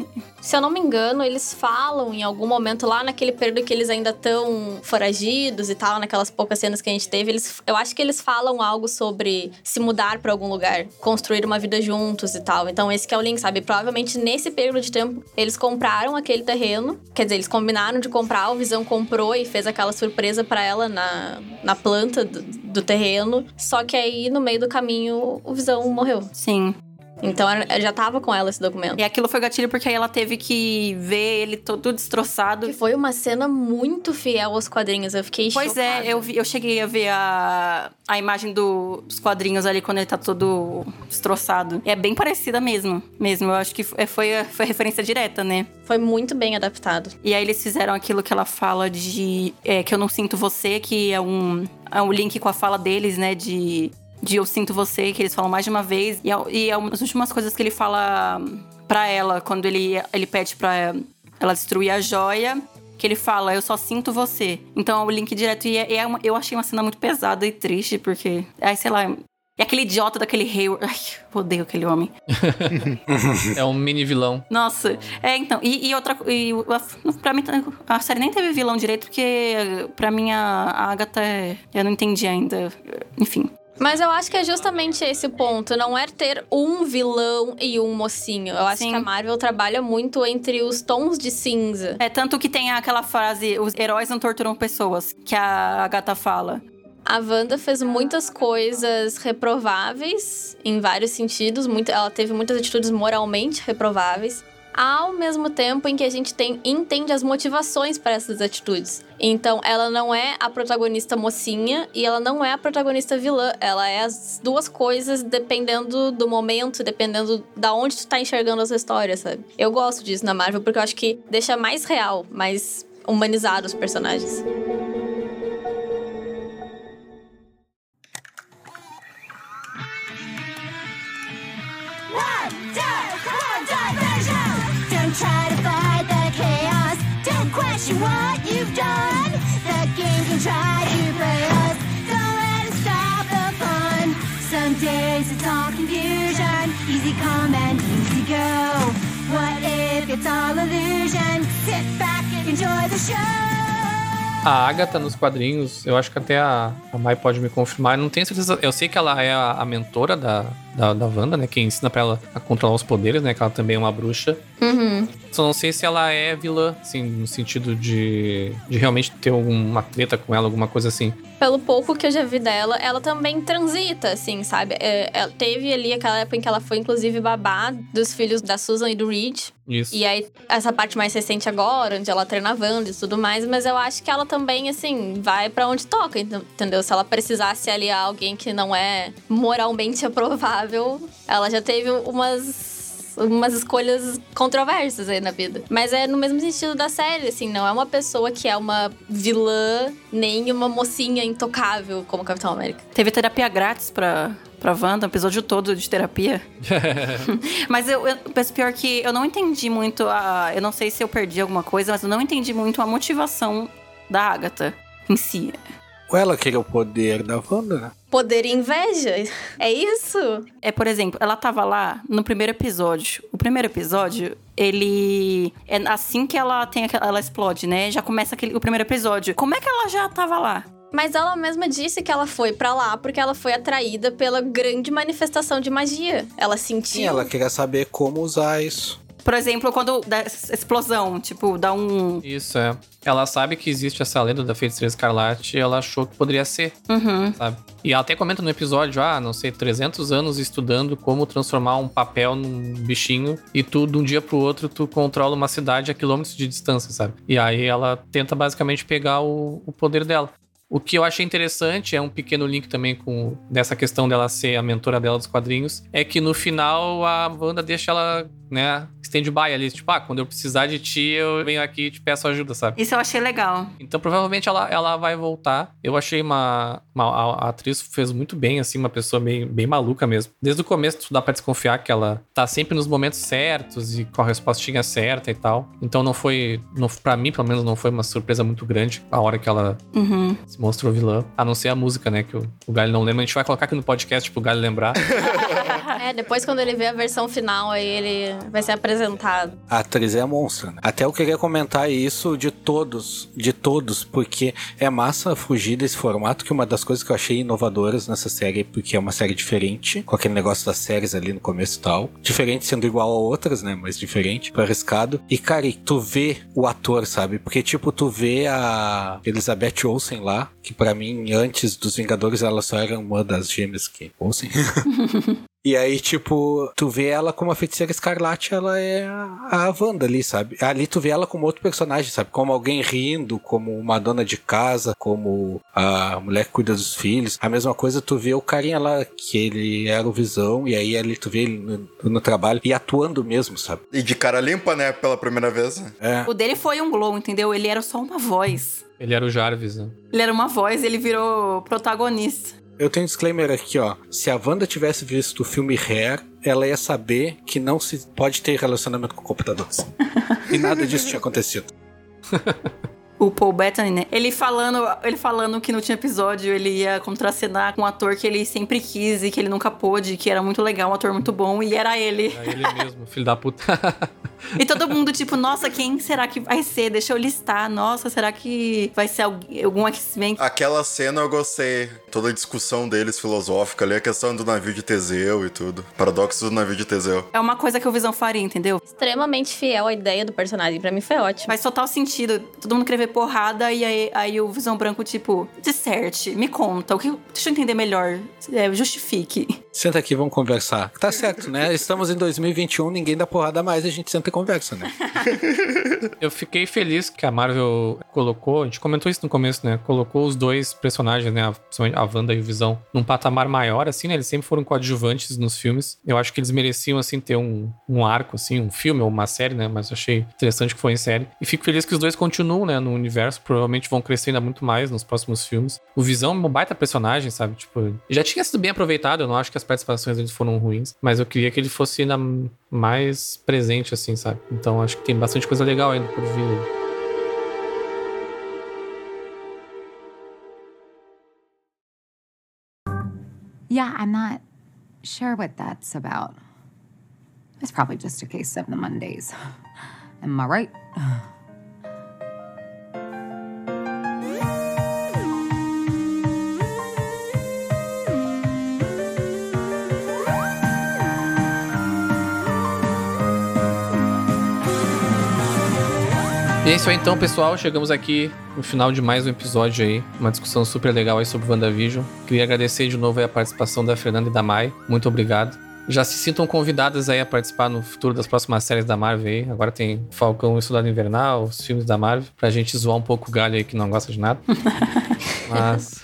Se eu não me engano, eles falam em algum momento lá naquele período que eles ainda estão foragidos e tal, naquelas poucas cenas que a gente teve, eles, eu acho que eles falam algo sobre se mudar pra algum lugar, construir uma vida juntos e tal. Então esse que é o link, sabe? Provavelmente nesse período de tempo eles compraram aquele terreno, quer dizer, eles combinaram de comprar, o Visão comprou e fez aquela surpresa pra ela na, na planta do, do terreno. Só que aí no meio do caminho o Visão morreu. Sim. Então era- já tava com ela esse documento. E aquilo foi gatilho porque aí ela teve que ver ele todo destroçado. Que foi uma cena muito fiel aos quadrinhos. Eu fiquei Pois chocada. é, eu, vi- eu cheguei a ver a, a imagem do- dos quadrinhos ali quando ele tá todo destroçado. É bem parecida mesmo. Mesmo. Eu acho que foi, foi, foi referência direta, né? Foi muito bem adaptado. E aí eles fizeram aquilo que ela fala de é, que eu não sinto você, que é um, é um link com a fala deles, né? De, de eu sinto você, que eles falam mais de uma vez. E é, e é uma das últimas coisas que ele fala pra ela, quando ele, ele pede pra ela destruir a joia. Que ele fala, eu só sinto você. Então é o link direto. E é, é uma- eu achei uma cena muito pesada e triste, porque. Ai, sei lá. E aquele idiota daquele Hayward. Ai, odeio aquele homem. É um mini vilão. Nossa, é então. E, e outra e, pra mim, a série nem teve vilão direito, porque pra mim a, a Agatha é- eu não entendi ainda. Enfim. Mas eu acho que é justamente esse o ponto. Não é ter um vilão e um mocinho. Eu acho Sim. que a Marvel trabalha muito entre os tons de cinza. É tanto que tem aquela frase: os heróis não torturam pessoas, que a Agatha fala. A Wanda fez muitas coisas reprováveis, em vários sentidos. Muito, ela teve muitas atitudes moralmente reprováveis. Ao mesmo tempo em que a gente tem, entende as motivações para essas atitudes. Então, ela não é a protagonista mocinha e ela não é a protagonista vilã. Ela é as duas coisas dependendo do momento, dependendo da onde tu tá enxergando essa história, sabe? Eu gosto disso na Marvel porque eu acho que deixa mais real, mais humanizado os personagens. A Agatha nos quadrinhos, eu acho que até a, Mai pode me confirmar. Não tenho certeza. Eu sei que ela é a mentora da, da, da Wanda, né? Quem ensina pra ela a controlar os poderes, né? Que ela também é uma bruxa. Uhum. Só não sei se ela é vilã, assim, no sentido de, de realmente ter alguma treta com ela, alguma coisa assim. Pelo pouco que eu já vi dela, ela também transita, assim, sabe? É, ela teve ali aquela época em que ela foi, inclusive, babá dos filhos da Susan e do Reed. Isso. E aí, essa parte mais recente agora, onde ela treina a Wanda e tudo mais, mas eu acho que ela também, assim, vai pra onde toca, ent- entendeu? Se ela precisasse aliar alguém que não é moralmente aprovável, ela já teve umas. Umas escolhas controversas aí na vida. Mas é no mesmo sentido da série, assim, não é uma pessoa que é uma vilã, nem uma mocinha intocável como Capitão América. Teve terapia grátis pra, pra Wanda, um episódio todo de terapia. mas eu, eu penso pior que eu não entendi muito a. Eu não sei se eu perdi alguma coisa, mas eu não entendi muito a motivação da Agatha em si. Ou ela queria o poder da Wanda, né? Poder e inveja? É isso? É, por exemplo, ela tava lá no primeiro episódio. O primeiro episódio, ele. É assim que ela tem aquela, ela explode, né? Já começa aquele, o primeiro episódio. Como é que ela já tava lá? Mas ela mesma disse que ela foi pra lá porque ela foi atraída pela grande manifestação de magia. Ela sentiu. Sim, ela queria saber como usar isso. Por exemplo, quando dá explosão, tipo, dá um. Isso, é. Ela sabe que existe essa lenda da feiticeira escarlate e ela achou que poderia ser, Uhum. sabe? E ela até comenta no episódio, ah, não sei, 300 anos estudando como transformar um papel num bichinho e tu, de um dia pro outro, tu controla uma cidade a quilômetros de distância, sabe? E aí ela tenta basicamente pegar o, o poder dela. O que eu achei interessante, é um pequeno link também com dessa questão dela ser a mentora dela dos quadrinhos, é que no final a Wanda deixa ela, né, stand-by ali, tipo, ah, quando eu precisar de ti, eu venho aqui e te peço ajuda, sabe? Isso eu achei legal. Então provavelmente ela, ela vai voltar. Eu achei uma, uma- a, a atriz fez muito bem, assim, uma pessoa bem, bem maluca mesmo. Desde o começo tu dá pra desconfiar que ela tá sempre nos momentos certos e com a respostinha certa e tal. Então não foi, não, pra mim pelo menos não foi uma surpresa muito grande a hora que ela Uhum. Se mostrou vilã. A não ser a música, né, que o, o Galho não lembra. A gente vai colocar aqui no podcast pro Galho lembrar. É, depois quando ele vê a versão final, aí ele vai ser apresentado. A atriz é a monstro, né? Até eu queria comentar isso de todos, de todos, porque é massa fugir desse formato, que uma das coisas que eu achei inovadoras nessa série, porque é uma série diferente, com aquele negócio das séries ali no começo e tal. Diferente sendo igual a outras, né? Mas diferente, foi arriscado. E, cara, e tu vê o ator, sabe? Porque, tipo, tu vê a Elizabeth Olsen lá, que pra mim, antes dos Vingadores, ela só era uma das gêmeas que Olsen. E aí, tipo, tu vê ela como a feiticeira escarlate, ela é a, a Wanda ali, sabe? Ali tu vê ela como outro personagem, sabe? Como alguém rindo, como uma dona de casa, como a mulher que cuida dos filhos. A mesma coisa tu vê o carinha lá, que ele era o Visão, e aí ali tu vê ele no, no trabalho e atuando mesmo, sabe? E de cara limpa, né? Pela primeira vez. É. O dele foi um glow, entendeu? Ele era só uma voz. Ele era o Jarvis, né? Ele era uma voz, ele virou protagonista. Eu tenho um disclaimer aqui, ó. Se a Wanda tivesse visto o filme Hair, ela ia saber que não se pode ter relacionamento com computadores. e nada disso tinha acontecido. O Paul Bettany, né? Ele falando, ele falando que no último episódio ele ia contracenar com um ator que ele sempre quis e que ele nunca pôde, que era muito legal, um ator muito bom, e era ele. É ele mesmo, filho da puta. E todo mundo, tipo, nossa, quem será que vai ser? Deixa eu listar. Nossa, será que vai ser alguém- algum X-Men? Aquela cena eu gostei. Toda a discussão deles filosófica ali, a questão do navio de Teseu e tudo. Paradoxo do navio de Teseu. É uma coisa que o Visão faria, entendeu? Extremamente fiel à ideia do personagem. Pra mim foi ótimo. Faz total sentido. Todo mundo querer ver porrada e aí, aí o Visão Branco, tipo, disserte, me conta. O que, deixa eu entender melhor. É, justifique. Senta aqui, vamos conversar. Tá certo, né? Estamos em 2021, ninguém dá porrada mais, a gente senta tem conversa, né? Eu fiquei feliz que a Marvel colocou, a gente comentou isso no começo, né? Colocou os dois personagens, né? Principalmente a Wanda e o Visão, num patamar maior, assim, né? Eles sempre foram coadjuvantes nos filmes. Eu acho que eles mereciam, assim, ter um, um arco, assim, um filme ou uma série, né? Mas achei interessante que foi em série. E fico feliz que os dois continuam, né? No universo. Provavelmente vão crescer ainda muito mais nos próximos filmes. O Visão é um baita personagem, sabe? Tipo, já tinha sido bem aproveitado. Eu não acho que as participações deles foram ruins. Mas eu queria que ele fosse ainda mais presente, assim, sabe? Então acho que tem bastante coisa legal ainda por vir. Yeah, I'm not sure what that's about. It's probably just a case of the Mondays. Am I right? E é isso aí então, pessoal. Chegamos aqui no final de mais um episódio aí. Uma discussão super legal aí sobre WandaVision. Queria agradecer de novo a participação da Fernanda e da Mai. Muito obrigado. Já se sintam convidadas aí a participar no futuro das próximas séries da Marvel aí. Agora tem Falcão e Soldado Invernal, os filmes da Marvel, pra gente zoar um pouco o galho aí que não gosta de nada. Mas.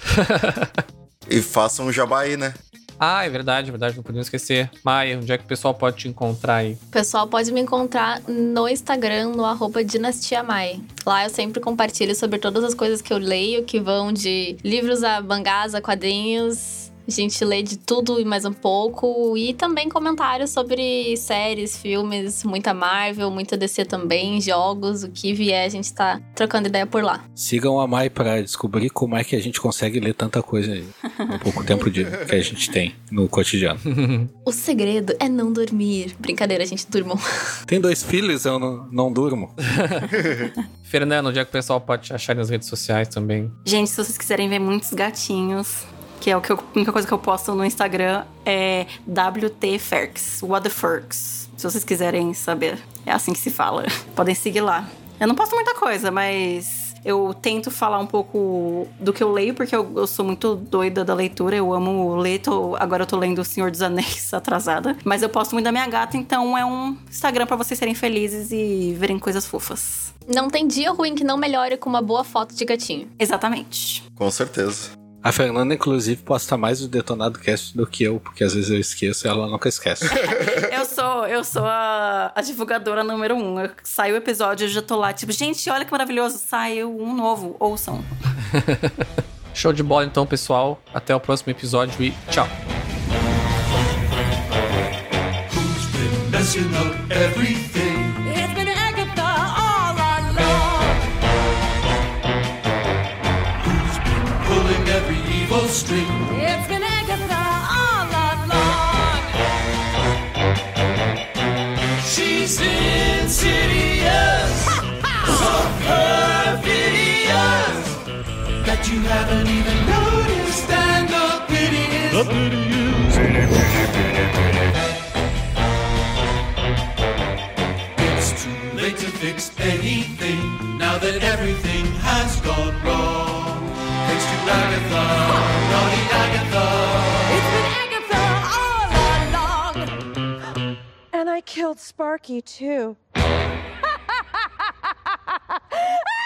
E façam um jabá aí, né? Ah, é verdade, é verdade, não podemos esquecer. Maia, onde é que o pessoal pode te encontrar aí? O pessoal pode me encontrar no Instagram, no arroba Dinastia Mai. Lá eu sempre compartilho sobre todas as coisas que eu leio, que vão de livros a mangás, a quadrinhos. A gente lê de tudo e mais um pouco. E também comentários sobre séries, filmes, muita Marvel, muita DC também, jogos, o que vier, a gente tá trocando ideia por lá. Sigam a Mai pra descobrir como é que a gente consegue ler tanta coisa aí, no pouco tempo de, que a gente tem no cotidiano. O segredo é não dormir. Brincadeira, a gente durmam. Tem dois filhos, eu não, não durmo. Fernando, onde é que o pessoal pode te achar nas redes sociais também? Gente, se vocês quiserem ver muitos gatinhos, que é o que eu- a única coisa que eu posto no Instagram, é WTFerks, What the Ferks. Se vocês quiserem saber, é assim que se fala. Podem seguir lá. Eu não posto muita coisa, mas eu tento falar um pouco do que eu leio, porque eu, eu sou muito doida da leitura, eu amo ler. tô- agora eu tô lendo O Senhor dos Anéis atrasada. Mas eu posto muito da minha gata, então é um Instagram pra vocês serem felizes e verem coisas fofas. Não tem dia ruim que não melhore com uma boa foto de gatinho. Exatamente. Com certeza. A Fernanda, inclusive, posta mais o Detonado Cast do que eu, porque às vezes eu esqueço e ela nunca esquece. Eu sou, eu sou a, a divulgadora número um. Eu, sai o episódio, eu já tô lá, tipo, gente, olha que maravilhoso, saiu um novo, ouçam. Show de bola então, pessoal. Até o próximo episódio e tchau. messing up everything. Every evil string? It's been Agatha all along. She's insidious, so perfidious that you haven't even noticed. And the pity is, the pity is, pity, pity, pity, pity. It's too late to fix anything now that everything has gone wrong. It's been Agatha all along. And I killed Sparky, too.